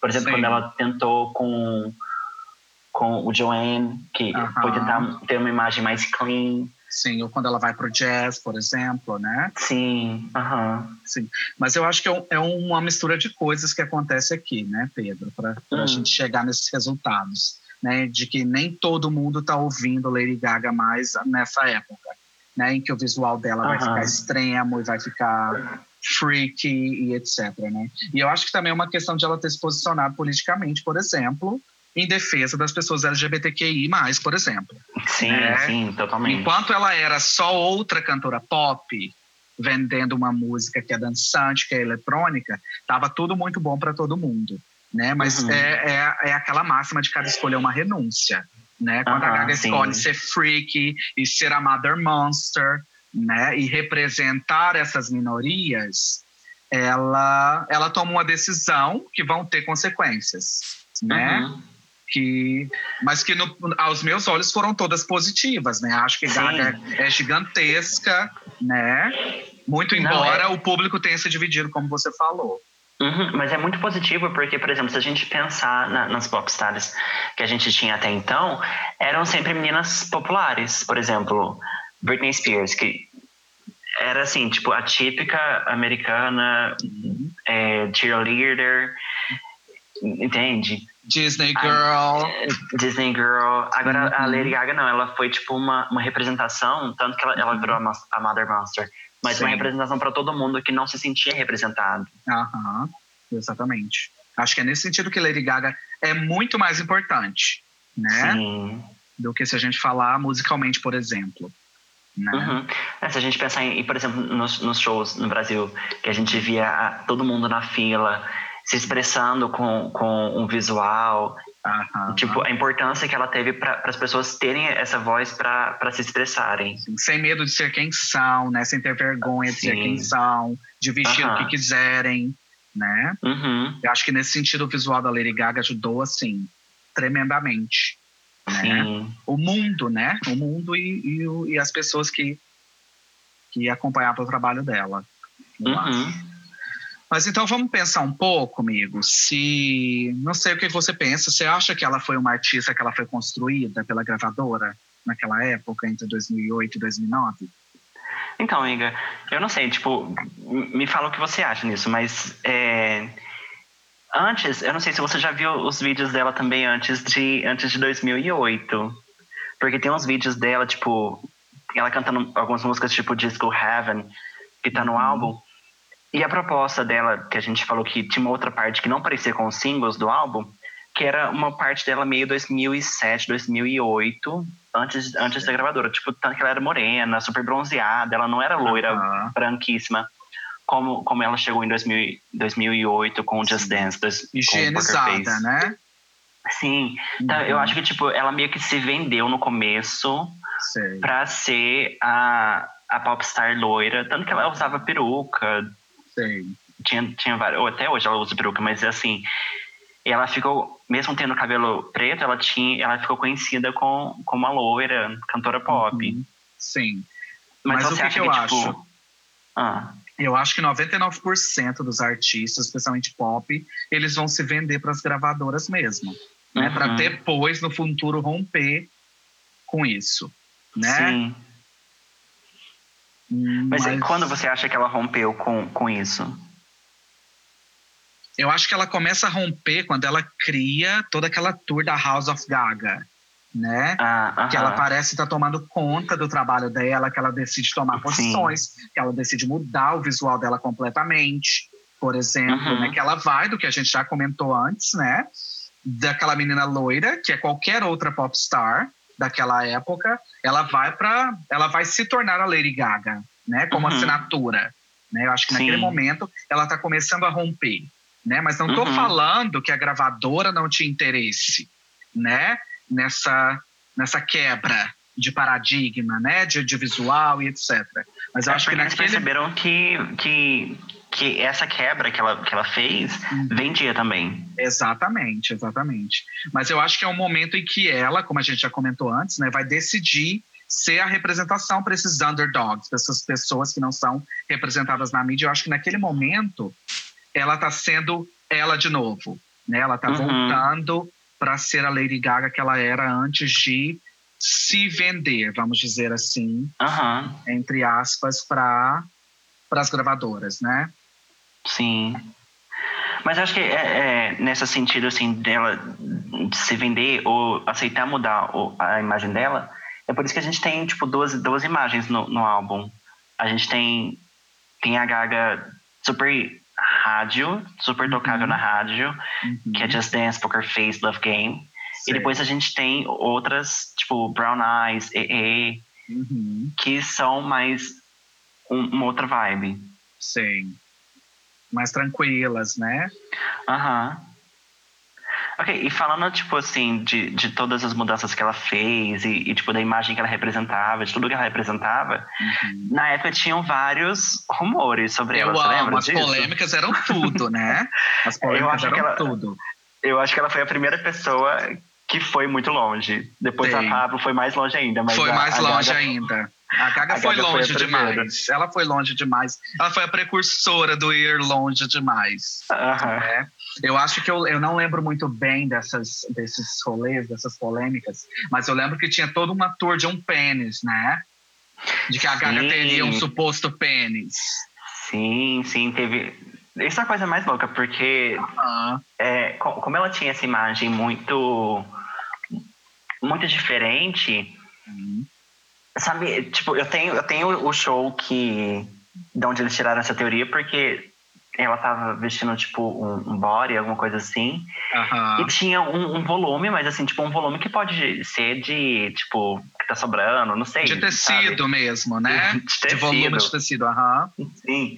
Por exemplo, Sim. quando ela tentou com, com o Joanne, que uhum. foi tentar ter uma imagem mais clean. Sim, ou quando ela vai pro jazz, por exemplo, né? Sim, aham. Sim, mas eu acho que é, é, uma mistura de coisas que acontece aqui, né, Pedro? Para hum. a gente chegar nesses resultados, né? De que nem todo mundo está ouvindo Lady Gaga mais nessa época, né? Em que o visual dela vai ficar extremo e vai ficar freaky e etc, né? E eu acho que também é uma questão de ela ter se posicionado politicamente, por exemplo, em defesa das pessoas LGBTQI+, por exemplo. Sim, né? sim, totalmente. Enquanto ela era só outra cantora pop, vendendo uma música que é dançante, que é eletrônica, tava tudo muito bom para todo mundo, né? Mas uhum. é, é, é, aquela máxima de cada escolha é uma renúncia, né? Quando uhum, a Gaga sim. escolhe ser freaky e ser a Mother Monster, né? E representar essas minorias, ela, ela toma uma decisão que vão ter consequências, né? Uhum que mas que no, aos meus olhos foram todas positivas, né? Acho que Sim. Gaga é gigantesca, né? Muito embora Não, é... o público tenha se dividido, como você falou. Uhum, mas é muito positivo porque, por exemplo, se a gente pensar na, nas popstars que a gente tinha até então, eram sempre meninas populares. Por exemplo, Britney Spears, que era assim, tipo, a típica americana uhum. é, cheerleader, entende? Disney Girl. A, Disney Girl. Agora, uhum. a Lady Gaga não, ela foi tipo uma, uma representação, tanto que ela, ela virou a, a Mother Monster, mas Sim. uma representação para todo mundo que não se sentia representado. Aham, exatamente. Acho que é nesse sentido que Lady Gaga é muito mais importante, né? Sim. Do que se a gente falar musicalmente, por exemplo. Né? Uhum. É, se a gente pensar em, por exemplo, nos, nos shows no Brasil, que a gente via a, todo mundo na fila, se expressando com, com um visual. Uhum. Tipo, a importância que ela teve para as pessoas terem essa voz para se expressarem. Sem medo de ser quem são, né? Sem ter vergonha de Sim. ser quem são, de vestir uhum. o que quiserem, né? Uhum. Eu acho que nesse sentido o visual da Lady Gaga ajudou, assim, tremendamente. Né? O mundo, né? O mundo e, e, e as pessoas que, que acompanhavam o trabalho dela. Uhum. Mas então vamos pensar um pouco, amigo. Se. Não sei o que você pensa. Você acha que ela foi uma artista que ela foi construída pela gravadora naquela época, entre 2008 e 2009? Então, amiga, eu não sei, tipo, me fala o que você acha nisso, mas é, antes, eu não sei se você já viu os vídeos dela também antes de, antes de 2008, porque tem uns vídeos dela, tipo, ela cantando algumas músicas tipo Disco Heaven, que tá no uhum. álbum, e a proposta dela, que a gente falou que tinha uma outra parte que não parecia com os singles do álbum, que era uma parte dela meio 2007, 2008, antes, antes da gravadora. Tipo, tanto que ela era morena, super bronzeada, ela não era loira, uhum. branquíssima, como, como ela chegou em 2000, 2008 com o Just Dance. Dois, Higienizada, né? Sim. Então, uhum. eu acho que, tipo, ela meio que se vendeu no começo Sei. pra ser a, a popstar loira. Tanto que ela usava peruca, Sim. Tinha, tinha várias, ou até hoje ela usa peruca, mas assim, ela ficou, mesmo tendo cabelo preto, ela tinha, ela ficou conhecida com, como uma loira, cantora pop. Uhum. Sim. Mas, mas o que, que eu que, tipo, acho? Ah. Eu acho que 99% dos artistas, especialmente pop, eles vão se vender para as gravadoras mesmo, né? Uhum. Para depois no futuro romper com isso, né? Sim. Mas, Mas quando você acha que ela rompeu com, com isso? Eu acho que ela começa a romper quando ela cria toda aquela tour da House of Gaga, né? Ah, que ela parece estar tá tomando conta do trabalho dela, que ela decide tomar posições, Sim. que ela decide mudar o visual dela completamente, por exemplo, uhum. né? Que ela vai do que a gente já comentou antes, né? Daquela menina loira, que é qualquer outra popstar, daquela época, ela vai para, ela vai se tornar a Lady Gaga, né, como uhum. assinatura, né? Eu acho que Sim. naquele momento ela está começando a romper, né? Mas não estou uhum. falando que a gravadora não tinha interesse, né? Nessa nessa quebra de paradigma, né, de, de visual e etc. Mas eu é acho que naquele... perceberam que, que que essa quebra que ela, que ela fez uhum. vendia também. Exatamente, exatamente. Mas eu acho que é um momento em que ela, como a gente já comentou antes, né, vai decidir ser a representação para esses underdogs, para essas pessoas que não são representadas na mídia. Eu acho que naquele momento ela está sendo ela de novo, né? Ela está uhum. voltando para ser a Lady Gaga que ela era antes de se vender, vamos dizer assim, uhum. entre aspas, para para as gravadoras, né? Sim. Mas acho que é, é, nesse sentido, assim, dela se vender ou aceitar mudar a imagem dela, é por isso que a gente tem, tipo, duas, duas imagens no, no álbum. A gente tem, tem a Gaga super rádio, super tocável uhum. na rádio, uhum. que é Just Dance, Poker Face, Love Game. E depois a gente tem outras, tipo, Brown Eyes, EE, uhum. que são mais um, uma outra vibe. Sim mais tranquilas, né? Aham. Ok, e falando, tipo assim, de, de todas as mudanças que ela fez e, e, tipo, da imagem que ela representava, de tudo que ela representava, uhum. na época tinham vários rumores sobre eu ela, você lembra as polêmicas eram tudo, né? As polêmicas eram ela, tudo. Eu acho que ela foi a primeira pessoa que foi muito longe. Depois Sim. a Pablo foi mais longe ainda. foi a, mais a longe Gaga... ainda. A Gaga, a foi Gaga longe foi demais. Ela foi longe demais. Ela foi a precursora do ir longe demais. Né? Eu acho que eu, eu não lembro muito bem dessas, desses rolês, dessas polêmicas, mas eu lembro que tinha toda uma tour de um pênis, né? De que a Gaga sim. teria um suposto pênis. Sim, sim, teve. Isso é a coisa mais louca, porque é, como ela tinha essa imagem muito muito diferente. Sabe, tipo, eu tenho, eu tenho o show que. De onde eles tiraram essa teoria, porque ela tava vestindo, tipo, um, um body, alguma coisa assim. Uhum. E tinha um, um, volume, mas assim, tipo, um volume que pode ser de, tipo, que tá sobrando, não sei. De tecido sabe? mesmo, né? De, tecido. de volume de tecido, aham. Uhum. Sim.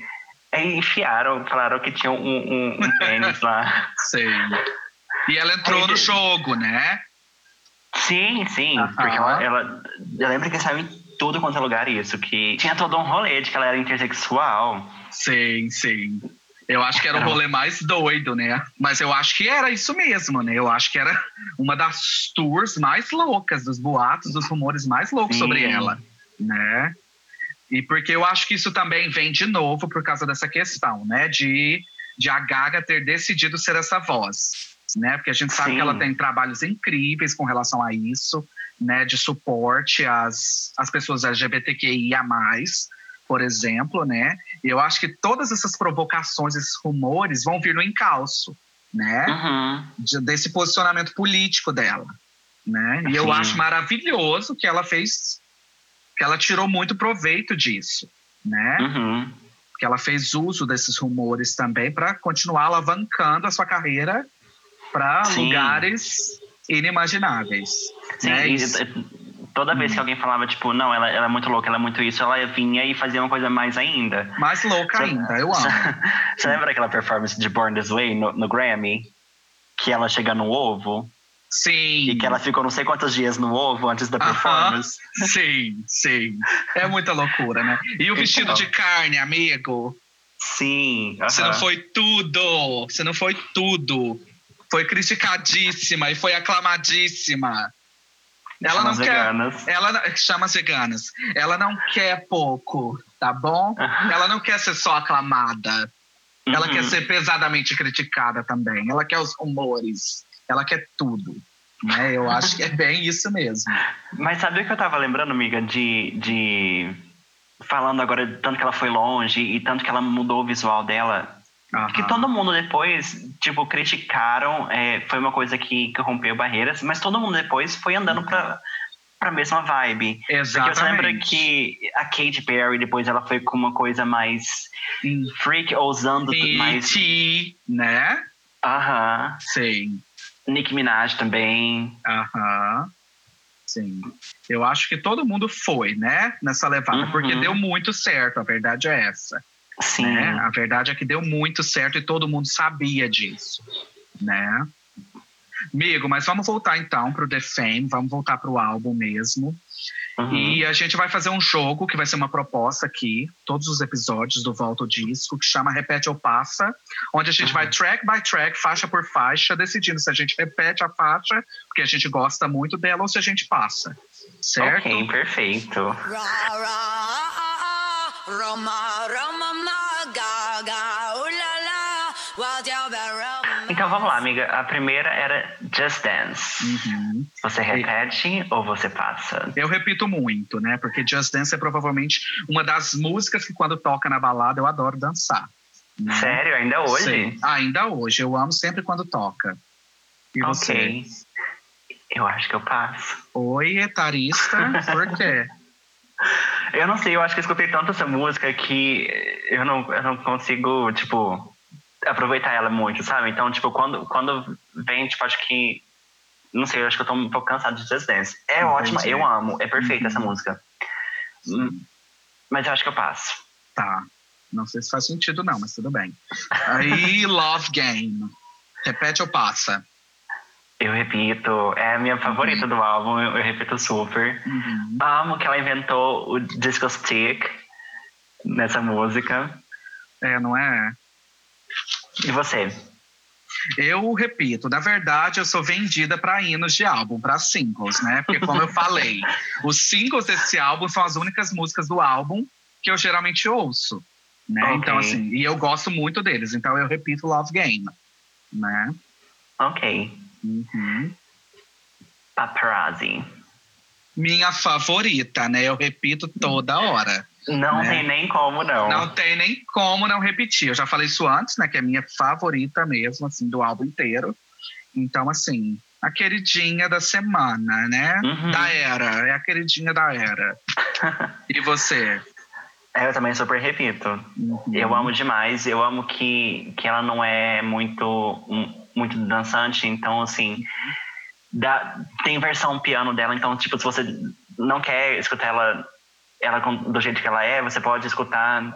Aí enfiaram, falaram que tinha um, um, um pênis lá. Sim. E ela entrou Aí, no jogo, né? Sim, sim. Porque ela, ela. Eu lembro que saiu em tudo quanto é lugar isso, que tinha todo um rolê de que ela era intersexual. Sim, sim. Eu acho que era o rolê mais doido, né? Mas eu acho que era isso mesmo, né? Eu acho que era uma das tours mais loucas, dos boatos, dos rumores mais loucos Sim. sobre ela, né? E porque eu acho que isso também vem de novo por causa dessa questão, né? De, de a Gaga ter decidido ser essa voz, né? Porque a gente sabe Sim. que ela tem trabalhos incríveis com relação a isso, né? De suporte às, às pessoas LGBTQIA+, por exemplo, né? E eu acho que todas essas provocações, esses rumores vão vir no encalço, né? Uhum. De, desse posicionamento político dela, né? E eu acho maravilhoso que ela fez que ela tirou muito proveito disso, né? Uhum. Que ela fez uso desses rumores também para continuar alavancando a sua carreira para lugares inimagináveis. Sim, né? e, toda vez que hum. alguém falava, tipo, não, ela, ela, é muito louca, ela é muito isso, ela vinha e fazia uma coisa mais ainda. Mais louca ainda, eu amo. Você lembra daquela performance de Born This Way no, no Grammy? Que ela chega no ovo? Sim. E que ela ficou não sei quantos dias no ovo antes da performance. Uh -huh. Sim, sim. É muita loucura, né? E o então, vestido de carne, amigo? Sim. Uh -huh. Você não foi tudo. Você não foi tudo. Foi criticadíssima e foi aclamadíssima. Ela chama não veganas. quer. Ela chama veganas. Ela não quer pouco, tá bom? ela não quer ser só aclamada. Ela quer uhum. ser pesadamente criticada também. Ela quer os rumores ela quer tudo. Né? Eu acho que é bem isso mesmo. Mas sabe o que eu tava lembrando, amiga, de, de falando agora tanto que ela foi longe e tanto que ela mudou o visual dela. Uhum. Que todo mundo depois, tipo, criticaram, é, foi uma coisa que, que rompeu barreiras, mas todo mundo depois foi andando pra, pra mesma vibe. Exatamente. Porque você lembra que a Katy Perry depois ela foi com uma coisa mais freak, ousando mais. né? Aham. Sim. Nicki Minaj também. Aham. Sim. Eu acho que todo mundo foi, né? Nessa levada, uhum. porque deu muito certo, a verdade é essa. Sim. Né? A verdade é que deu muito certo e todo mundo sabia disso, né? Amigo, mas vamos voltar então para o The Fame, vamos voltar para o álbum mesmo. Uhum. E a gente vai fazer um jogo que vai ser uma proposta aqui, todos os episódios do Volta ao Disco, que chama Repete ou Passa, onde a gente uhum. vai track by track, faixa por faixa, decidindo se a gente repete a faixa, porque a gente gosta muito dela, ou se a gente passa. Certo? Ok, perfeito. Então vamos lá, amiga. A primeira era Just Dance. Uhum. Você repete e... ou você passa? Eu repito muito, né? Porque Just Dance é provavelmente uma das músicas que quando toca na balada eu adoro dançar. Né? Sério? Ainda hoje? Sim. Ainda hoje. Eu amo sempre quando toca. E ok. Eu acho que eu passo. Oi, etarista. Por quê? Eu não sei, eu acho que eu escutei tanto essa música que eu não, eu não consigo, tipo, aproveitar ela muito, sabe? Então, tipo, quando, quando vem, tipo, acho que. Não sei, acho que eu tô um pouco cansado de Just Dance. É Entendi. ótima, eu amo, é perfeita uhum. essa música. Hum, mas eu acho que eu passo. Tá. Não sei se faz sentido, não, mas tudo bem. Aí, Love Game. Repete ou passa? Eu repito, é a minha favorita uhum. do álbum, eu, eu, repito super. Uhum. Amo que ela inventou o disco stick nessa música. É, não é? E você? Eu repito, na verdade, eu sou vendida para hinos de álbum, para singles, né? Porque, como eu falei, os singles desse álbum são as únicas músicas do álbum que eu geralmente ouço, né? Okay. Então, assim, e eu gosto muito deles, então eu repito Love Game, né? Ok. Uhum. Paparazzi. Minha favorita, né? Eu repito toda hora. Não né? tem nem como não. Não tem nem como não repetir. Eu já falei isso antes, né? Que é a minha favorita mesmo, assim, do álbum inteiro. Então, assim, a queridinha da semana, né? Uhum. Da era. É a queridinha da era. e você? É, eu também super repito. Uhum. Eu amo demais. Eu amo que, que ela não é muito, muito dançante. Então, assim, dá, tem versão piano dela. Então, tipo, se você não quer escutar ela ela do jeito que ela é, você pode escutar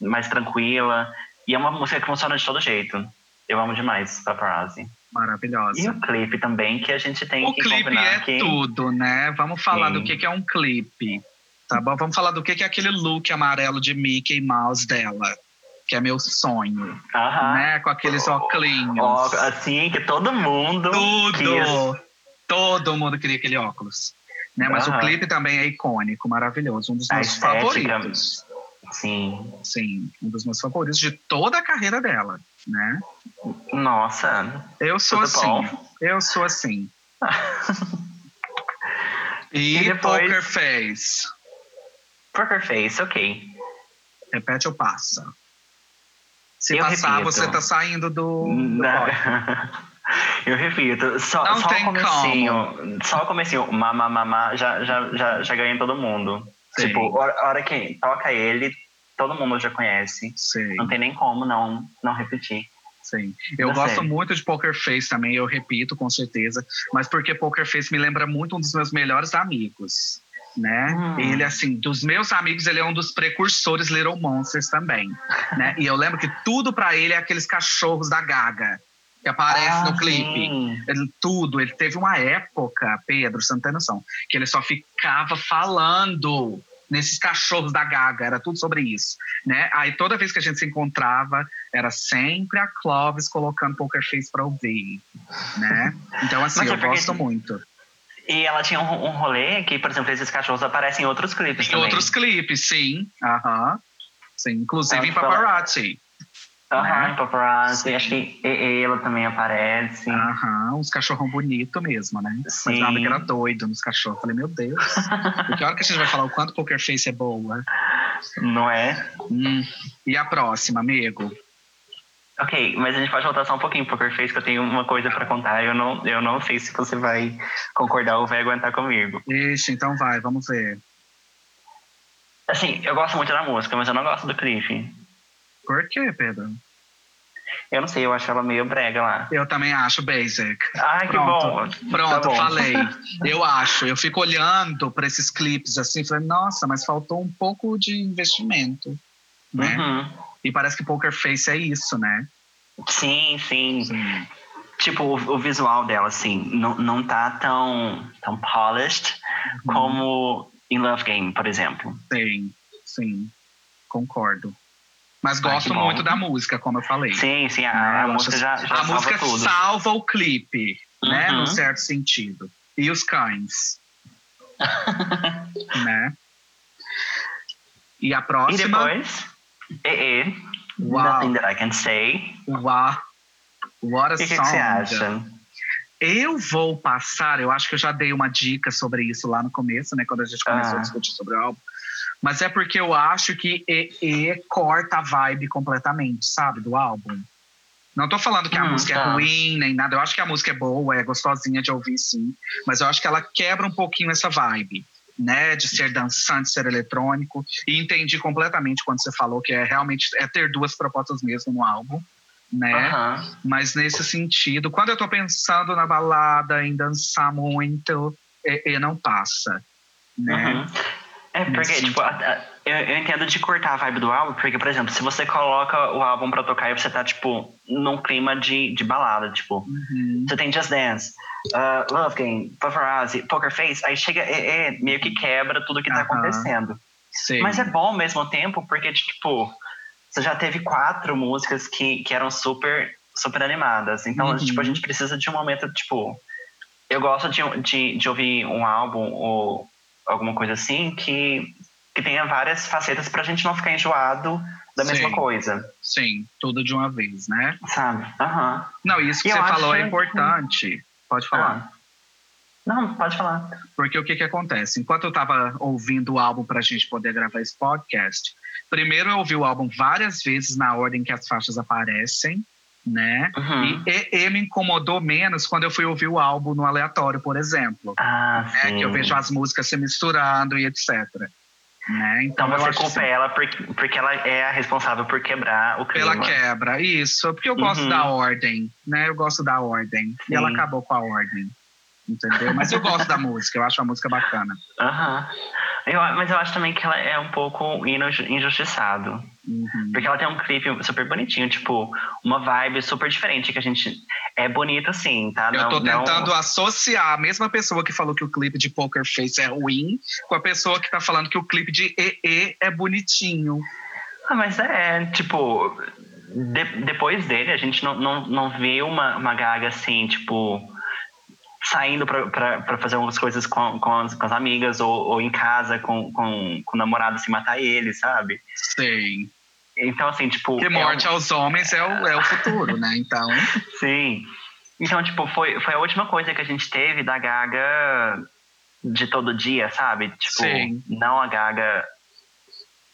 mais tranquila. E é uma música que funciona de todo jeito. Eu amo demais Paparazzi. Maravilhosa. E o clipe também, que a gente tem o que clipe é que... tudo, né? Vamos falar Sim. do que, que é um clipe. Tá bom? Vamos falar do que, que é aquele look amarelo de Mickey Mouse dela. Que é meu sonho. Né? Com aqueles óculos. Assim, que todo mundo. Tudo! Quis. Todo mundo queria aquele óculos. Né? Mas o clipe também é icônico, maravilhoso, um dos meus estética, favoritos. Sim. Sim, um dos meus favoritos de toda a carreira dela, né? Nossa. Eu sou assim. Bom. Eu sou assim. e, e depois... Poker Face. Poker Face, ok. Repete ou passa? Se eu passar, repito. você tá saindo do. do eu repito, só, só o comecinho. Como. Só o comecinho, mamá, mamá, já, já, já, já ganha todo mundo. Sim. Tipo, a hora que toca ele, todo mundo já conhece. Sim. Não tem nem como não, não repetir. Sim. Eu da gosto série. muito de Poker Face também, eu repito com certeza. Mas porque Poker Face me lembra muito um dos meus melhores amigos né? Hum. Ele, assim, dos meus amigos, ele é um dos precursores Little Monsters também, né? E eu lembro que tudo para ele é aqueles cachorros da Gaga que aparece ah, no clipe. Ele, tudo. Ele teve uma época, Pedro, você não tem noção, que ele só ficava falando nesses cachorros da Gaga, era tudo sobre isso, né? Aí toda vez que a gente se encontrava, era sempre a Clovis colocando Poker Face para ouvir, né? Então assim, Mas eu gosto muito. E ela tinha um, um rolê que, por exemplo, esses cachorros aparecem em outros clipes em também. Em outros clipes, sim. Aham. Sim, inclusive em Paparazzi. Aham, né? Paparazzi. Acho que ela também aparece. Aham, uns cachorrão bonito mesmo, né? Sim. Mas nada que era doido nos cachorros. Falei, meu Deus. Porque a hora que a gente vai falar o quanto Poker Face é boa. Não é? Hum. E a próxima, amigo? Ok, mas a gente pode voltar só um pouquinho pro Poker Face, que eu tenho uma coisa para contar. Eu não, eu não sei se você vai concordar ou vai aguentar comigo. Ixi, então vai, vamos ver. Assim, eu gosto muito da música, mas eu não gosto do clipe. Por quê, Pedro? Eu não sei, eu acho ela meio brega lá. Eu também acho basic. Ai, Pronto. que bom. Pronto, tá bom. falei. Eu acho. Eu fico olhando para esses clipes assim, falei, nossa, mas faltou um pouco de investimento, né? Uhum. E parece que Poker Face é isso, né? Sim, sim. sim. Tipo, o, o, visual dela, assim, não, não tá tão, tão polished uhum. como em Love Game, por exemplo. Sim, sim. Concordo. Mas gosto muito da música, como eu falei. Sim, sim, a, né? a música já, já A música tudo. salva o clipe, uhum. né? No certo sentido. E os cães. né? E a próxima. E depois? E, wow. Nothing that I can say. Uau. What a que song. O que você acha? Eu vou passar, eu acho que eu já dei uma dica sobre isso lá no começo, né? Quando a gente começou ah. a discutir sobre o álbum. Mas é porque eu acho que E, e corta a vibe completamente, sabe? Do álbum. Não tô falando que a hum, música é tá. é ruim, nem nada. Eu acho que a música é boa, é gostosinha de ouvir, sim. Mas eu acho que ela quebra um pouquinho essa vibe né, de ser dançante, ser eletrônico, e entendi completamente quando você falou que é realmente é ter duas propostas mesmo no álbum, né? Uhum. Mas nesse sentido, quando eu tô pensando na balada, em dançar muito, e, e não passa, né? Uhum. É, porque, tipo, eu, eu, entendo de cortar a vibe do álbum, porque, por exemplo, se você coloca o álbum pra tocar e você tá, tipo, num clima de, de balada, tipo, uhum. você tem Just Dance, uh, Love Game, Paparazzi, Poker Face, aí chega, é, é meio que quebra tudo que tá acontecendo. Sim. Mas é bom ao mesmo tempo, porque, tipo, você já teve quatro músicas que, que eram super, super animadas. Então, uhum. tipo, a gente precisa de um momento, tipo. Eu gosto de, de, de ouvir um álbum ou alguma coisa assim que, que tenha várias facetas pra gente não ficar enjoado da Sim. mesma coisa. Sim, tudo de uma vez, né? Sabe? Uhum. Não, isso que e você falou é importante. Pode falar. Ah. Não, pode falar. Porque o que, que acontece? Enquanto eu estava ouvindo o álbum para a gente poder gravar esse podcast, primeiro eu ouvi o álbum várias vezes na ordem que as faixas aparecem, né? Uhum. E, e, e, me incomodou menos quando eu fui ouvir o álbum no aleatório, por exemplo. Ah, né? Que eu vejo as músicas se misturando e etc. Né? Então, então você culpa assim, ela porque, porque ela é a responsável por quebrar o clima. Ela quebra, isso. Porque eu gosto uhum. da ordem, né? Eu gosto da ordem. Sim. E ela acabou com a ordem. Entendeu? Mas eu gosto da música, eu acho a música bacana. Aham. Eu, mas eu acho também que ela é um pouco injustiçado. Uhum. Porque ela tem um clipe super bonitinho, tipo, uma vibe super diferente, que a gente. É bonito assim, tá? Eu tô tentando não... associar a mesma pessoa que falou que o clipe de Poker Face é ruim com a pessoa que tá falando que o clipe de EE é bonitinho. Ah, mas é, tipo. De, depois dele, a gente não, não, não vê uma, uma gaga assim, tipo saindo para fazer algumas coisas com, com, as, com as amigas ou, ou, em casa com, com, com o namorado se matar ele, sabe? Sim. Então, assim, tipo. Que morte é um... aos homens é o, é o futuro, né? Então. Sim. Então, tipo, foi, foi a última coisa que a gente teve da Gaga de todo dia, sabe? Tipo, Sim. não a Gaga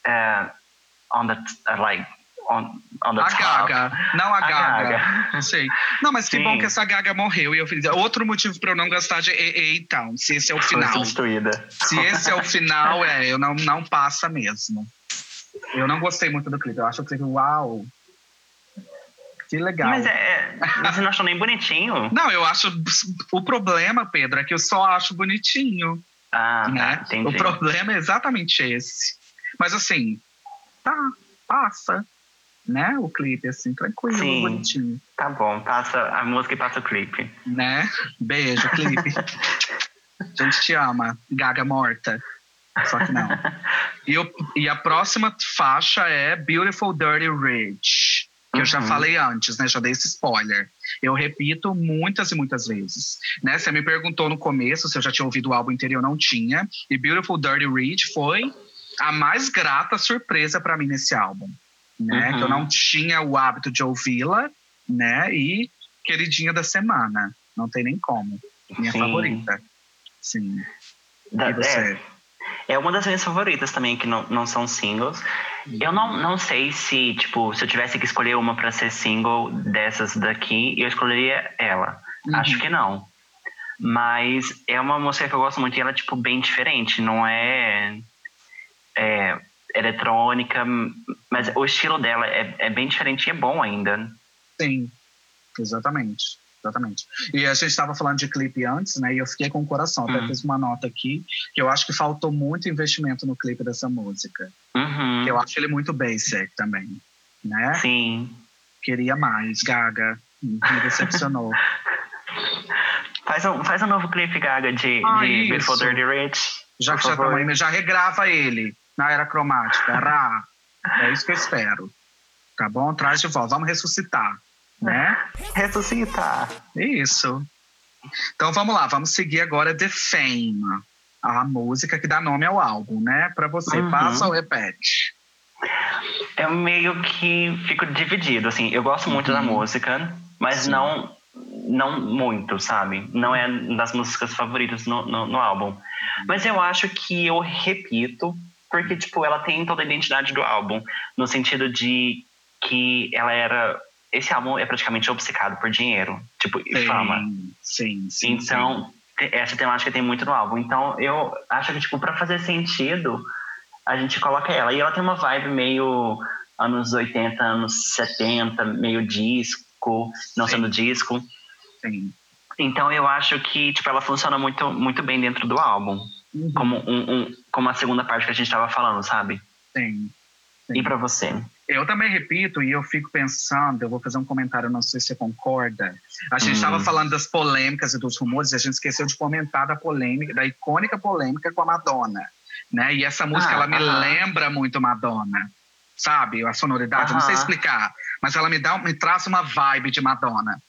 uh, on the, uh, like, on, on a top. Gaga, não a, a Gaga. Gaga. Sei. Não, mas que Sim. bom que essa Gaga morreu. E eu fiz outro motivo para eu não gostar de EA então, se esse é o final. Foi substituída. Se esse é o final, é, eu não, não passa mesmo. Eu não gostei muito do clipe. Eu acho o clipe, uau, que legal. Mas, é, é, mas você não achou nem bonitinho? Não, eu acho. O problema, Pedro, é que eu só acho bonitinho. Ah, né? Tá, o problema é exatamente esse. Mas assim, tá, passa. Né? O clipe, assim, tranquilo, Sim, bonitinho. Tá bom, passa a música e passa o clipe. Né? Beijo, clipe. a gente te ama, gaga morta. Só que não. E, eu, e a próxima faixa é Beautiful Dirty Rich que uhum. eu já uhum. falei antes, né? Já dei esse spoiler. Eu repito muitas e muitas vezes. Né? Você me perguntou no começo se eu já tinha ouvido o álbum inteiro, eu não tinha. E Beautiful Dirty Rich foi a mais grata surpresa para mim nesse álbum. Né? Uhum. Que eu não tinha o hábito de ouvi-la, né? E queridinha da semana. Não tem nem como. Minha Sim. favorita. Sim. Da, e você? É, é uma das minhas favoritas também, que não, não são singles. Eu não, não sei se, tipo, se eu tivesse que escolher uma para ser single dessas daqui, eu escolheria ela. Uhum. Acho que não. Mas é uma música que eu gosto muito e ela é, tipo, bem diferente. Não é, é eletrônica, mas o estilo dela é, é bem diferente e é bom ainda. Sim, exatamente. Exatamente. E a gente estava falando de clipe antes, né? E eu fiquei com o coração. Até uhum. fiz uma nota aqui que eu acho que faltou muito investimento no clipe dessa música. Uhum. Eu acho ele muito basic também, né? Sim. Queria mais, Gaga. Me decepcionou. faz, um, faz um novo clipe, Gaga, de, ah, de Beautiful Dirty Rich. Já que já, já regrava ele na era cromática. Rá. É isso que eu espero. Tá bom? Traz de volta. Vamos ressuscitar né? Ressuscitar. Isso. Então vamos lá, vamos seguir agora The Fame, a música que dá nome ao álbum, né? Para você, uhum. passa ou repete? Eu meio que fico dividido, assim. Eu gosto muito uhum. da música, mas Sim. não não muito, sabe? Não é das músicas favoritas no, no, no, álbum. Mas eu acho que eu repito, porque, tipo, ela tem toda a identidade do álbum, no sentido de que ela era esse álbum é praticamente obcecado por dinheiro, tipo, e fama. Sim, sim. Então, sim. essa temática tem muito no álbum. Então, eu acho que, tipo, pra fazer sentido, a gente coloca ela. E ela tem uma vibe meio anos 80, anos 70, meio disco, não sim. sendo disco. Sim. Então, eu acho que, tipo, ela funciona muito, muito bem dentro do álbum. Uhum. Como, um, um, como a segunda parte que a gente estava falando, sabe? Sim. sim. E para você? Eu também repito e eu fico pensando, eu vou fazer um comentário, não sei se você concorda. A gente estava hum. falando das polêmicas e dos rumores, e a gente esqueceu de comentar da polêmica, da icônica polêmica com a Madonna, né? E essa música ah, ela me lembra muito Madonna, sabe? A sonoridade, não sei explicar, mas ela me dá, me traz uma vibe de Madonna.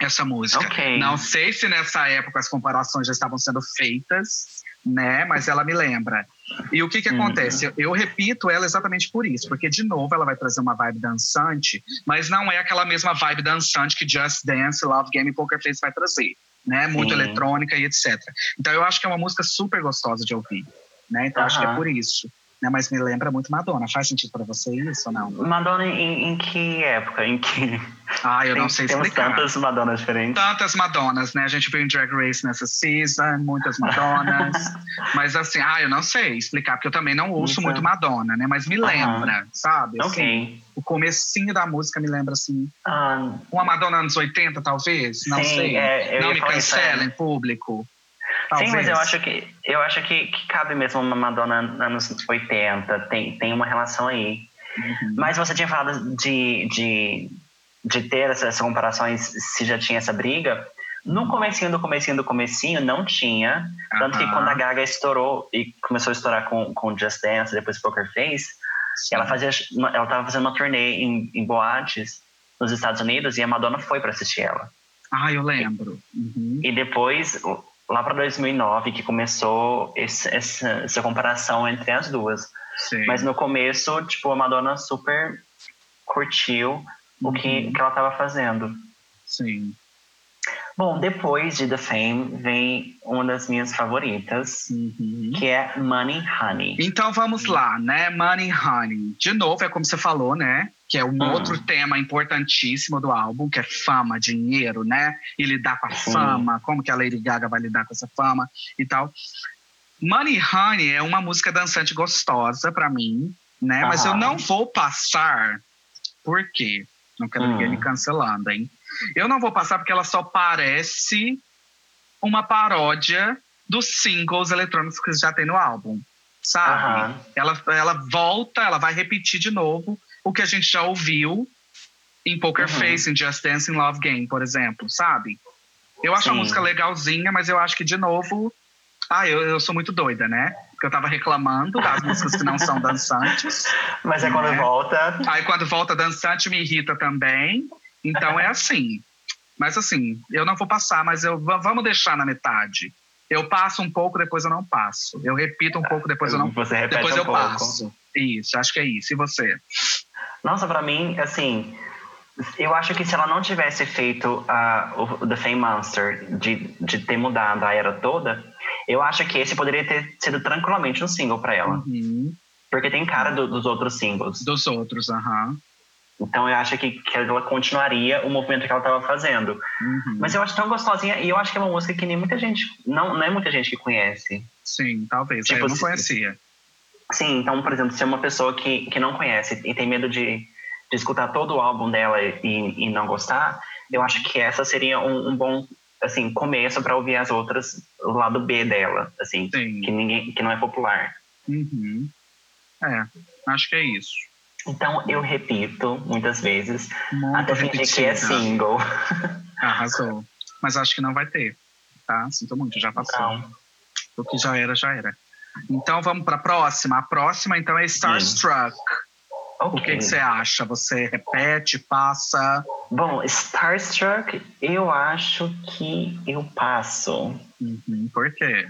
Essa música. Okay. Não sei se nessa época as comparações já estavam sendo feitas, né? Mas ela me lembra. E o que que acontece? Uhum. Eu, repito ela exatamente por isso, porque de novo ela vai trazer uma vibe dançante, mas não é aquela mesma vibe dançante que Just Dance, Love Game e Poker Face vai trazer, né? Muito Sim. eletrônica e etc. Então eu acho que é uma música super gostosa de ouvir, né? Então uhum. acho que é por isso né? Mas me lembra muito Madonna. Faz sentido para você isso ou não? Madonna em, em, que época? Em que. Ah, eu não sei explicar. Temos tantas Madonas diferentes. Tantas Madonas, né? A gente viu em Drag Race nessa season, muitas Madonas. mas assim, ah, eu não sei explicar, porque eu também não ouço muito Madonna, né? Mas me lembra, uhum. sabe? Assim, ok. O comecinho da música me lembra assim. Ah. Uma Madonna anos 80, talvez? Não Sim, sei. É, não me cancela é. em público. Talvez. Sim, mas eu acho que eu acho que, que cabe mesmo uma Madonna anos 80, tem, tem uma relação aí. Uhum. Mas você tinha falado de, de, de ter essas comparações, se já tinha essa briga. No comecinho do comecinho do comecinho não tinha. Tanto que quando a Gaga estourou e começou a estourar com, com Just Dance, depois Poker Face, Sim. ela fazia ela tava fazendo uma turnê em, em boates nos Estados Unidos e a Madonna foi para assistir ela. Ah, eu lembro. Uhum. E depois, lá para 2009, que começou esse, essa, essa comparação entre as duas. Sim. Mas no começo, tipo, a Madonna super curtiu uhum. o que, uhum. que ela estava fazendo. Sim. Bom, depois de The Fame vem uma das minhas favoritas, uhum. que é Money Honey. Então vamos lá, né? Money Honey. De novo, é como você falou, né? Que é um uhum. outro tema importantíssimo do álbum, que é fama, dinheiro, né? E lidar com a fama, como que a Lady Gaga vai lidar com essa fama e tal. Money Honey é uma música dançante gostosa para mim, né? Mas eu não vou passar. Por quê? Não quero ninguém me hum. cancelando, hein? Eu não vou passar porque ela só parece uma paródia dos singles eletrônicos que já tem no álbum, sabe? Uhum. Ela, ela volta, ela vai repetir de novo o que a gente já ouviu em Poker uhum. Face, em Just Dance in Love Game, por exemplo, sabe? Eu acho Sim. a música legalzinha, mas eu acho que, de novo, ah, eu, eu sou muito doida, né? Porque eu tava reclamando das músicas que não são dançantes. Mas é quando né? volta. Aí quando volta dançante me irrita também. Então é assim. Mas assim, eu não vou passar, mas eu vamos deixar na metade. Eu passo um pouco, depois eu não passo. Eu repito um pouco, depois eu não Você repete Depois um eu pouco. passo. Isso, acho que é isso. E você? Nossa, para mim, assim, eu acho que se ela não tivesse feito uh, o The Fame Monster, de, de ter mudado a era toda, eu acho que esse poderia ter sido tranquilamente um single para ela. Uhum. Porque tem cara do, dos outros singles. Dos outros, aham. Uhum. Então eu acho que, que ela continuaria o movimento que ela estava fazendo. Uhum. Mas eu acho tão gostosinha e eu acho que é uma música que nem muita gente, não, não é muita gente que conhece. Sim, talvez. Tipo, eu não conhecia. Sim, então, por exemplo, se é uma pessoa que, que não conhece e tem medo de, de escutar todo o álbum dela e, e não gostar, eu acho que essa seria um, um bom assim começo para ouvir as outras o lado B dela, assim, Sim. que ninguém que não é popular. Uhum. É, acho que é isso. Então eu repito muitas vezes Muito até fingir que é single. Arrasou. Mas acho que não vai ter, tá? Sinto muito, já passou. Não. O que já era, já era. Então vamos para a próxima. A próxima então é Starstruck. Okay. O que, que, você acha? Você repete, passa? Bom, Starstruck, eu acho que eu passo. Uhum, por quê?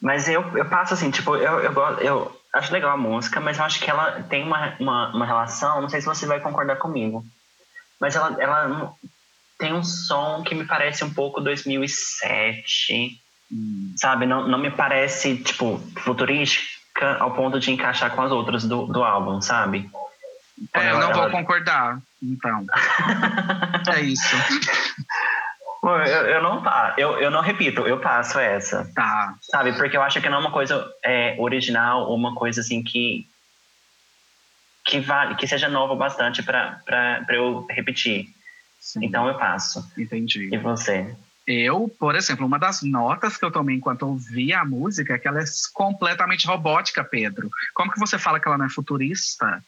Mas eu, eu passo assim, tipo, eu, eu, eu acho legal a música, mas eu acho que ela tem uma, uma, uma relação, não sei se você vai concordar comigo, mas ela, ela tem um som que me parece um pouco 2007, hum. sabe? Não, não me parece, tipo, futurística ao ponto de encaixar com as outras do, do álbum, sabe? É, eu não vou concordar, então. é isso. Eu, eu não tá, eu, eu não repito, eu passo essa. Tá. Sabe, porque eu acho que não é uma coisa é, original ou uma coisa assim que que vale, que seja nova bastante para eu repetir. Sim. Então eu passo. Entendi. E você? Eu, por exemplo, uma das notas que eu tomei enquanto ouvi a música é que ela é completamente robótica, Pedro. Como que você fala que ela não é futurista?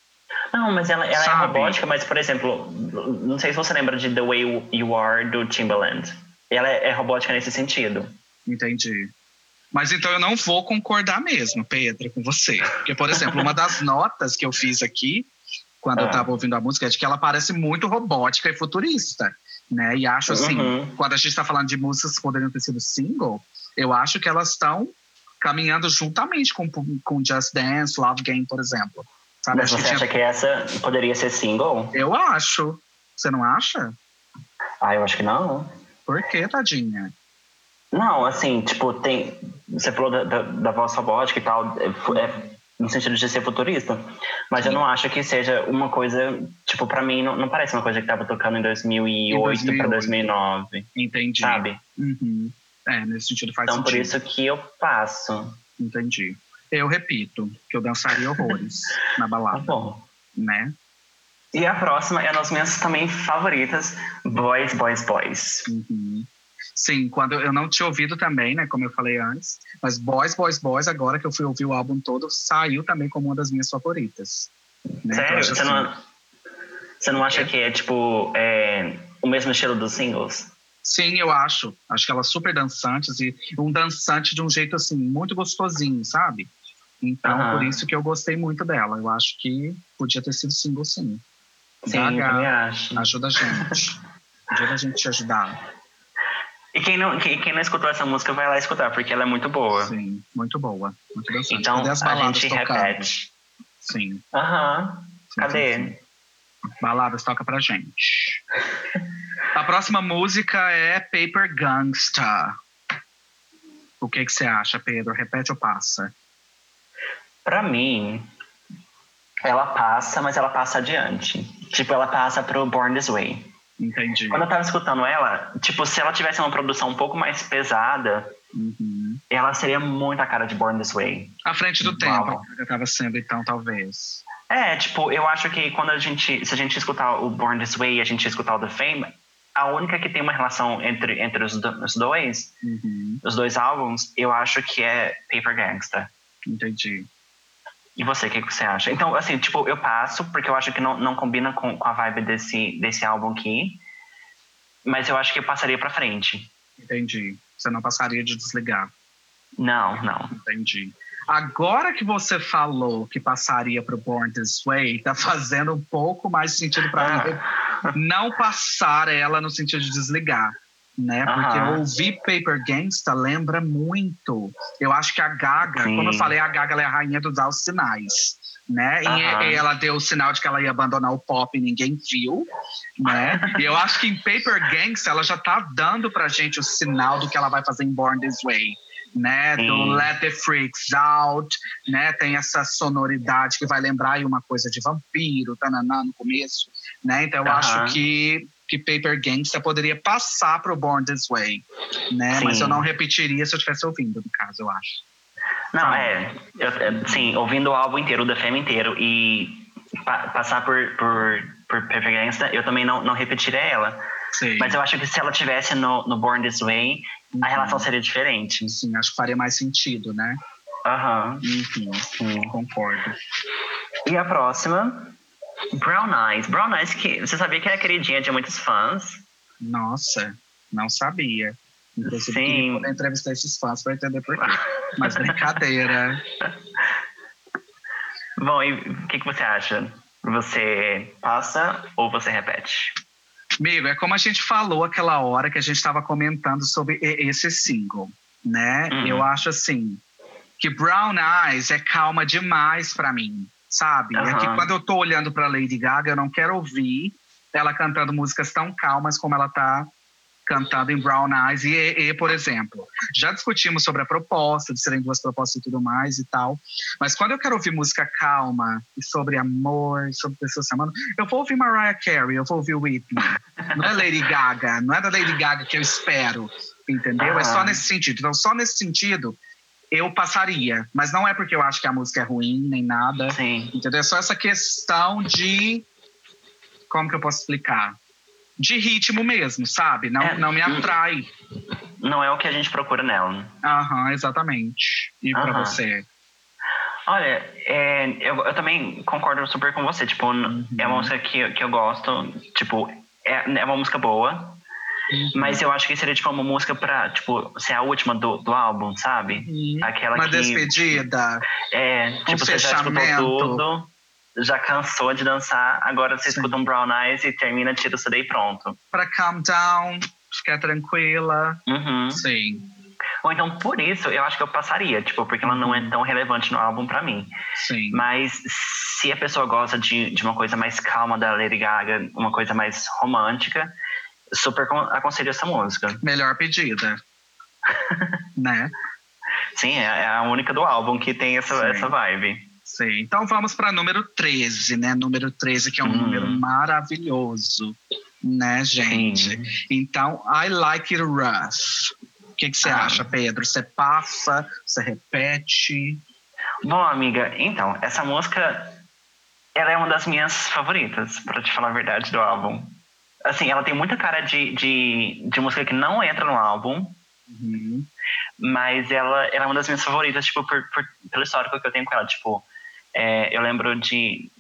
Não, mas ela, ela é robótica, mas, por exemplo, não sei se você lembra de The Way You Are do Timbaland. Ela é, é robótica nesse sentido. Entendi. Mas então eu não vou concordar mesmo, Pedro, com você. Porque, por exemplo, uma das notas que eu fiz aqui, quando ah. eu estava ouvindo a música, é de que ela parece muito robótica e futurista. Né? E acho assim, uhum. quando a gente está falando de músicas que poderiam ter sido single, eu acho que elas estão caminhando juntamente com, com Just Dance, Love Game, por exemplo. Sabe? Mas você que acha tinha... que essa poderia ser single? Eu acho. Você não acha? Ah, eu acho que não. Por que, tadinha? Não, assim, tipo, tem. Você falou da, da, da voz robótica e tal, é, é, no sentido de ser futurista. Mas Sim. eu não acho que seja uma coisa. Tipo, pra mim, não, não parece uma coisa que tava tocando em 2008, 2008. pra 2009. Entendi. Sabe? Uhum. É, nesse sentido faz então, sentido. Então, por isso que eu passo. Entendi. Eu repito, que eu dançaria horrores na balada. Tá bom. Né? E a próxima é uma das minhas também favoritas, Boys, Boys, Boys. Uhum. Sim, quando eu não tinha ouvido também, né, como eu falei antes, mas Boys, Boys, Boys, agora que eu fui ouvir o álbum todo, saiu também como uma das minhas favoritas. Né? Sério? Então, você, assim, não, você não acha é. que é, tipo, é, o mesmo estilo dos singles? Sim, eu acho. Acho que elas super dançantes e um dançante de um jeito assim muito gostosinho, sabe? Então, uhum. por isso que eu gostei muito dela. Eu acho que podia ter sido single sim. Sim, Gaga, acho. ajuda a gente. ajuda a gente te ajudar. E quem não, quem, quem não escutou essa música vai lá escutar, porque ela é muito boa. Sim, muito boa. Muito dançante. Então a gente tocando? repete. Sim. Aham. Uhum. Cadê? Sim, sim. Baladas toca pra gente. a próxima música é Paper Gangsta. O que, que você acha, Pedro? Repete ou passa? Pra mim, ela passa, mas ela passa adiante. Tipo, ela passa pro Born This Way. Entendi. Quando eu tava escutando ela, tipo, se ela tivesse uma produção um pouco mais pesada, uhum. ela seria muito a cara de Born This Way. À frente do tempo, que tava sendo, então, talvez. É, tipo, eu acho que quando a gente, se a gente escutar o Born This Way e a gente escutar o The Fame, a única que tem uma relação entre, entre os, do, os dois, uhum. os dois álbuns, eu acho que é Paper Gangsta. Entendi. E você, o que, que, você acha? Então, assim, tipo, eu passo, porque eu acho que não, não combina com, com a vibe desse, desse álbum aqui. Mas eu acho que eu passaria pra frente. Entendi. Você não passaria de desligar. Não, não. Entendi. Agora que você falou que passaria pro Born This Way, tá fazendo um pouco mais sentido para mim ah. não passar ela no sentido de desligar né? Porque ouvir Paper Gangsta lembra muito. Eu acho que a Gaga, Sim. como eu falei, a Gaga é a rainha dos dar os sinais. Né? Uhum. E ela deu o sinal de que ela ia abandonar o pop e ninguém viu, né? e eu acho que em Paper Gangsta ela já tá dando pra gente o sinal do que ela vai fazer em Born This Way né? Sim. Do Let the Freaks Out, né? Tem essa sonoridade que vai lembrar aí uma coisa de vampiro, tananã, no começo, né? Então eu acho que que Paper Gangsta poderia passar pro Born This Way, né? Sim. Mas eu não repetiria se eu estivesse ouvindo, no caso, eu acho. Não, é, eu, é, sim, ouvindo o álbum inteiro, da Femme inteiro e pa passar por, por, por Paper Gangsta, eu também não, não repetiria ela. Sim. Mas eu acho que se ela tivesse no, no Born This Way, uhum. a relação seria diferente. Sim, acho que faria mais sentido, né? Aham. Uhum. Concordo. E a próxima Brown Eyes. Brown Eyes, que você sabia que era queridinha de muitos fãs? Nossa, não sabia. Inclusive, Sim. poder entrevistar esses fãs para entender por quê. Mas brincadeira. Bom, e o que, que você acha? Você passa ou você repete? Amigo, é como a gente falou aquela hora que a gente estava comentando sobre esse single, né? Uhum. Eu acho assim que Brown Eyes é calma demais para mim sabe? Uhum. É que quando eu tô olhando para Lady Gaga, eu não quero ouvir ela cantando músicas tão calmas como ela tá cantando em Brown Eyes e, e, por exemplo. Já discutimos sobre a proposta, de serem duas propostas e tudo mais e tal. Mas quando eu quero ouvir música calma e sobre amor, sobre pessoas se amando, eu vou ouvir Mariah Carey, eu vou ouvir Whitney. Não é Lady Gaga, não é da Lady Gaga que eu espero, entendeu? Uhum. É só nesse sentido. Então, só nesse sentido, eu passaria. Mas não é porque eu acho que a música é ruim, nem nada. Sim. Entendeu? É só essa questão de. Como que eu posso explicar? De ritmo mesmo, sabe? Não, é, não me atrai. Não é o que a gente procura nela. Aham, exatamente. E para você? Olha, é, eu, eu, também concordo super com você. Tipo, uhum. é uma música que, que eu gosto. Tipo, é, é uma música boa. Uhum. Mas eu acho que seria tipo uma música pra, tipo, ser a última do, do álbum, sabe? Uhum. Aquela uma que, despedida. É, tipo, um você fechamento. já escutou tudo, já cansou de dançar, agora você Sim. escuta um Brown Eyes e termina, tira o CD e pronto. Pra calm down, ficar tranquila. Uhum. Sim. Ou então, por isso, eu acho que eu passaria, tipo, porque ela não é uhum. tão relevante no álbum pra mim. Sim. Mas se a pessoa gosta de, de uma coisa mais calma da Lady Gaga, uma coisa mais romântica, super aconselho essa música. Melhor pedida. né? Sim, é, é, a única do álbum que tem essa, essa vibe. Sim. Então vamos para número 13, né? Número 13, que é um hum. número maravilhoso, né, gente? Então, I Like It Rough. O que, que você ah. acha, Pedro? Você passa, você repete? Bom, amiga, então, essa música ela é uma das minhas favoritas, para te falar a verdade, do álbum assim, ela tem muita cara de, de, de música que não entra no álbum. Uhum. Mas ela, ela é uma das minhas favoritas, tipo, por, por, pelo histórico que eu tenho com ela. Tipo, é, eu lembro de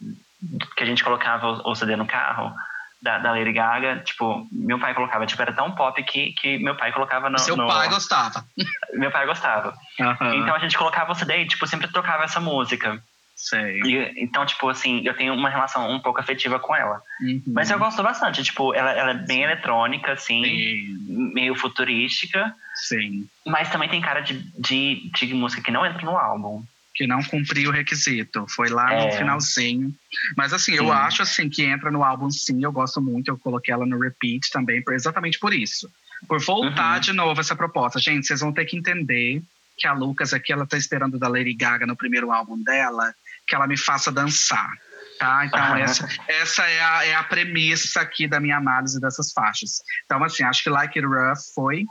que a gente colocava o, o CD no carro da, da, Lady Gaga, tipo, meu pai colocava, tipo, era tão pop que, que meu pai colocava no... Seu no, pai gostava. Meu pai gostava. Uhum. Então a gente colocava o CD e, tipo, sempre tocava essa música. Sei. E, então, tipo assim, eu tenho uma relação um pouco afetiva com ela. Uhum. Mas eu gosto bastante. Tipo, ela, ela é bem eletrônica, assim, Sim. meio futurística. Sim. Mas também tem cara de, de, de música que não entra no álbum que não cumpriu o requisito. Foi lá é. no finalzinho. Mas assim, sim. eu acho assim que entra no álbum sim, eu gosto muito, eu coloquei ela no repeat também, exatamente por isso. Por voltar uhum. de novo essa proposta. Gente, vocês vão ter que entender que a Lucas aqui, ela tá esperando da Lady Gaga no primeiro álbum dela, que ela me faça dançar. Tá? Então, uhum. essa, essa é, a, é a premissa aqui da minha análise dessas faixas. Então, assim, acho que Like It Rough foi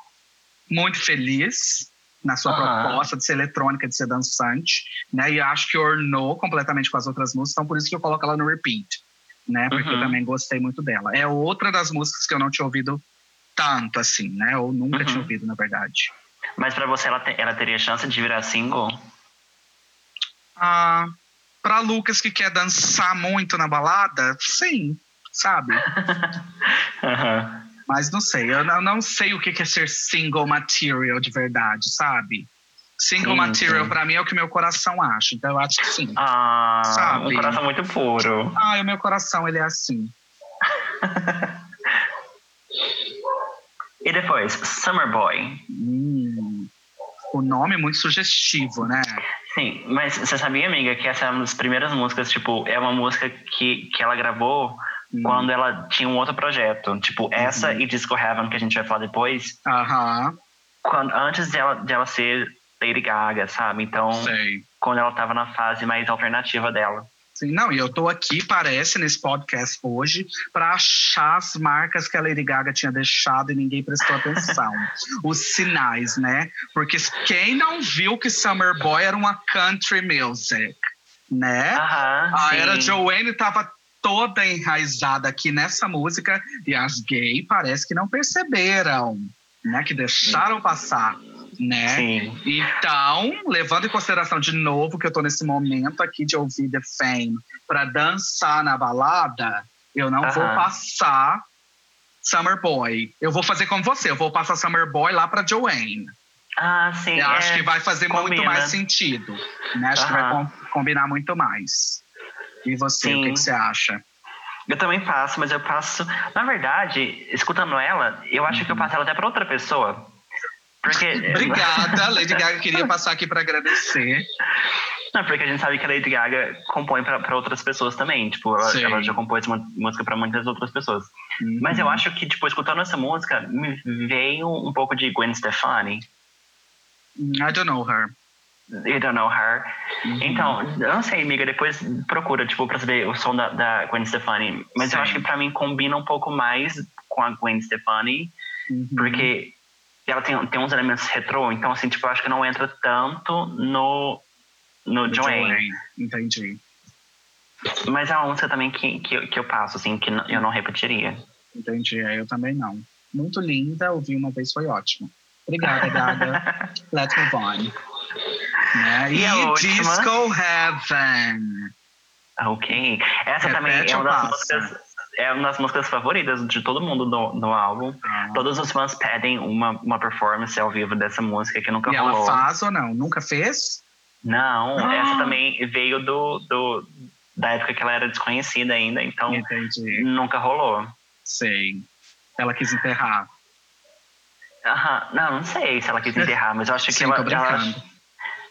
muito feliz, na sua uhum. proposta de ser eletrônica, de ser dançante, né? E acho que ornou completamente com as outras músicas, então por isso que eu coloco ela no repeat, né? Porque uhum. eu também gostei muito dela. É outra das músicas que eu não tinha ouvido tanto assim, né? Ou nunca uhum. tinha ouvido, na verdade. Mas para você ela, te, ela teria chance de virar single? Ah, para Lucas que quer dançar muito na balada, sim, sabe? uhum. Mas não sei, eu não, sei o que é ser single material de verdade, sabe? Single sim, material para mim é o que meu coração acha, então eu acho que sim. Ah, sabe? um coração muito puro. Ah, o meu coração ele é assim. e depois, Summer Boy. Hum, o nome é muito sugestivo, né? Sim, mas você sabia, amiga, que essa é uma das primeiras músicas, tipo, é uma música que, que ela gravou Hum. quando ela tinha um outro projeto. Tipo, essa uhum. e Disco Heaven, que a gente vai falar depois. Aham. Quando, antes dela, dela ser Lady Gaga, sabe? Então, Sei. quando ela tava na fase mais alternativa dela. Sim, não, e eu tô aqui, parece, nesse podcast hoje, para achar as marcas que a Lady Gaga tinha deixado e ninguém prestou atenção. Os sinais, né? Porque quem não viu que Summer Boy era uma country music, né? Aham, a era Joanne tava toda enraizada aqui nessa música e as gays parece que não perceberam, né? Que deixaram passar, né? Sim. Então, levando em consideração de novo que eu tô nesse momento aqui de ouvir The Fame para dançar na balada, eu não uh -huh. vou passar Summer Boy. Eu vou fazer como você, eu vou passar Summer Boy lá para Joanne. Ah, sim. Eu é, acho que vai fazer combina. muito mais sentido. Né? Acho uh -huh. que vai com combinar muito mais. E você, Sim. o que, que, você acha? Eu também passo, mas eu passo. Na verdade, escutando ela, eu acho uhum. que eu uhum. passo ela até para outra pessoa. Porque... Obrigada, Lady Gaga queria passar aqui para agradecer. Não, porque a gente sabe que a Lady Gaga compõe para outras pessoas também. Tipo, ela, ela já compôs música para muitas outras pessoas. Uhum. Mas eu acho que, tipo, escutando essa música, me veio um pouco de Gwen Stefani. I don't know her. You don't know her. Uhum. Então, eu não sei, amiga, depois procura, tipo, pra saber o som da, da Gwen Stefani. Mas Sim. eu acho que pra mim combina um pouco mais com a Gwen Stefani, uhum. porque ela tem, tem uns elementos retrô, então, assim, tipo, eu acho que não entra tanto no, no Joanne. Entendi. Mas é uma música também que, que, que eu passo, assim, que eu não repetiria. Entendi, é, eu também não. Muito linda, ouvi uma vez, foi ótimo. Obrigada, Gaga. Let's move on. Né? E, e a Disco Heaven. Ok. Essa Repete também é uma das músicas é uma das músicas favoritas de todo mundo no, no álbum. Ah. Todos os fãs pedem uma, uma performance ao vivo dessa música que nunca e rolou. ela faz ou não? Nunca fez? Não, ah. essa também veio do, do, da época que ela era desconhecida ainda, então Entendi. nunca rolou. Sei. Ela quis enterrar. Aham, não, não sei se ela quis enterrar, mas eu acho que Sim, ela, ela,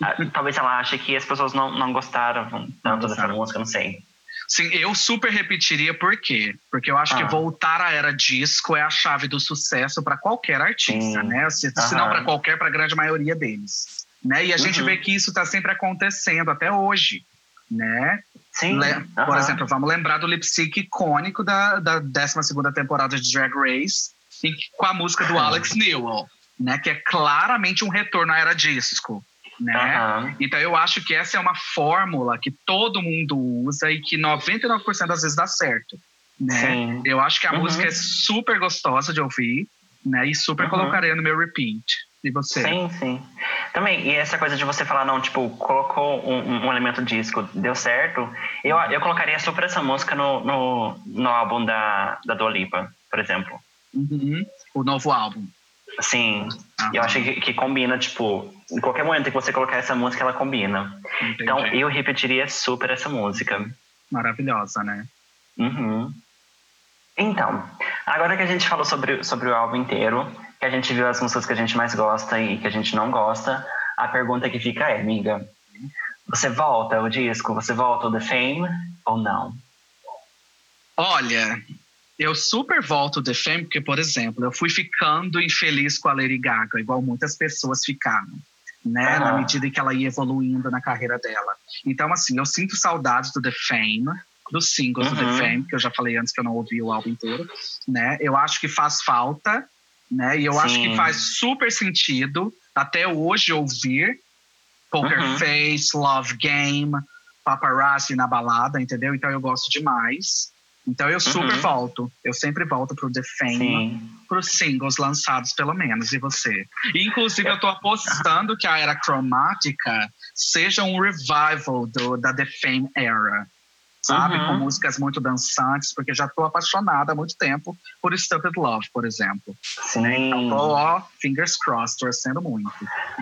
ah, talvez ela ache que as pessoas não, não gostaram tanto dessa música, não sei. Sim, eu super repetiria por quê? Porque eu acho ah. que voltar à era disco é a chave do sucesso para qualquer artista, Sim. né? Se, se não para qualquer, para a grande maioria deles. Né? E a uhum. gente vê que isso está sempre acontecendo até hoje, né? Sim. Le uhum. Por exemplo, vamos lembrar do lip sync icônico da, da 12 temporada de Drag Race, com a música do Alex Newell, né? Que é claramente um retorno à era disco né? Uhum. Então eu acho que essa é uma fórmula que todo mundo usa e que 99% das vezes dá certo, né? Sim. Eu acho que a uhum. música é super gostosa de ouvir, né? E super uhum. colocaria no meu repeat. E você? Sim, sim. Também, e essa coisa de você falar, não, tipo, colocou um, um elemento disco, deu certo, eu, eu colocaria super essa música no, no, no álbum da, da Dua Lipa, por exemplo. Uhum. O novo álbum. Sim. E eu acho que, que, combina, tipo, em qualquer momento que você colocar essa música, ela combina. Entendi. Então eu repetiria super essa música. Maravilhosa, né? Uhum. Então, agora que a gente falou sobre, sobre o álbum inteiro, que a gente viu as músicas que a gente mais gosta e que a gente não gosta, a pergunta que fica é, amiga, você volta o disco, você volta o The Fame ou não? Olha, eu super volto o The Fame porque, por exemplo, eu fui ficando infeliz com a Lady Gaga, igual muitas pessoas ficaram. Né, uhum. na medida em que ela ia evoluindo na carreira dela. Então, assim, eu sinto saudades do The Fame, dos singles uhum. do The uhum. Fame, que eu já falei antes que eu não ouvi o álbum inteiro, né? Eu acho que faz falta, né? E eu Sim. acho que faz super sentido até hoje ouvir Poker uhum. Face, Love Game, Paparazzi na balada, entendeu? Então eu gosto demais. Então eu super uhum. volto. Eu sempre volto pro The Fame, pros singles lançados, pelo menos. E você? E, inclusive, eu tô apostando que a era cromática seja um revival do, da The Fame era sabe? Uhum. Com músicas muito dançantes, porque já tô apaixonada há muito tempo por Stupid Love, por exemplo. Sim. Né? Então tô, ó, fingers crossed, torcendo muito.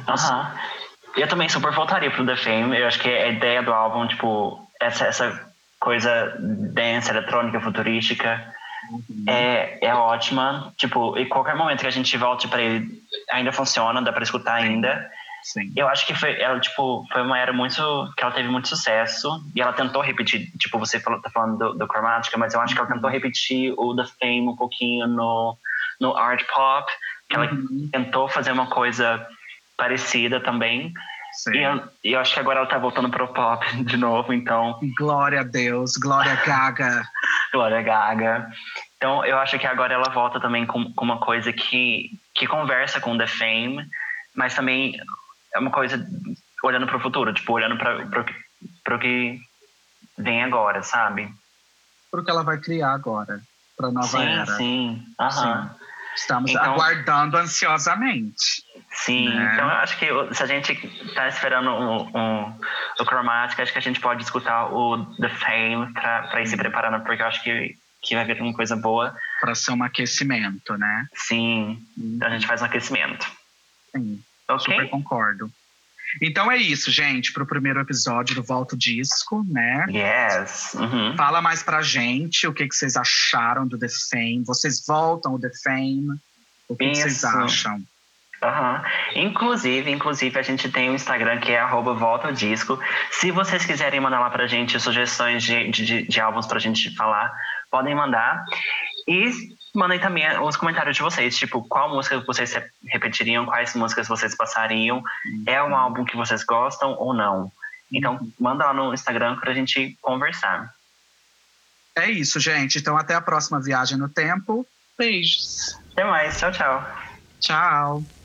Aham. Uhum. Eu também super voltaria pro The Fame. Eu acho que a ideia do álbum, tipo, essa, essa coisa dance, eletrônica, futurística, uhum. é, é ótima. Tipo, e qualquer momento que a gente volte para ele, ainda funciona, dá para escutar ainda. Sim. Eu acho que foi, ela, tipo, foi uma era muito. que ela teve muito sucesso. E ela tentou repetir, tipo, você falou, tá falando do, do Chromatica, mas eu acho que ela tentou repetir o The Fame um pouquinho no, no art pop. Que ela uhum. tentou fazer uma coisa parecida também. Sim. E eu, eu, acho que agora ela tá voltando pro pop de novo, então. Glória a Deus, Glória Gaga. Glória Gaga. Então eu acho que agora ela volta também com, com uma coisa que, que conversa com The Fame, mas também é uma coisa olhando para o futuro, tipo, olhando para o que vem agora, sabe? Para o que ela vai criar agora, para nova sim, era. Sim, aham. Estamos então, aguardando ansiosamente. Sim, né? então eu acho que se a gente está esperando um, um, o Chromatic, acho que a gente pode escutar o The Fame para ir se preparando, porque eu acho que, que vai vir uma coisa boa. Para ser um aquecimento, né? Sim, então a gente faz um aquecimento. Sim. Okay. Super concordo. Então é isso, gente, para o primeiro episódio do Volto Disco, né? Yes. Uhum. Fala mais pra gente o que, que vocês acharam do The Fame. Vocês voltam o The Fame? O que, que vocês acham? Uhum. Inclusive, inclusive, a gente tem o um Instagram que é arroba Volta Disco. Se vocês quiserem mandar lá pra gente sugestões de, de, de álbuns pra gente falar, podem mandar. E mandem também os comentários de vocês, tipo, qual música vocês repetiriam, quais músicas vocês passariam, é um álbum que vocês gostam ou não. Então, manda lá no Instagram pra gente conversar. É isso, gente. Então, até a próxima viagem no tempo. Beijos. Até mais. Tchau, tchau. Tchau.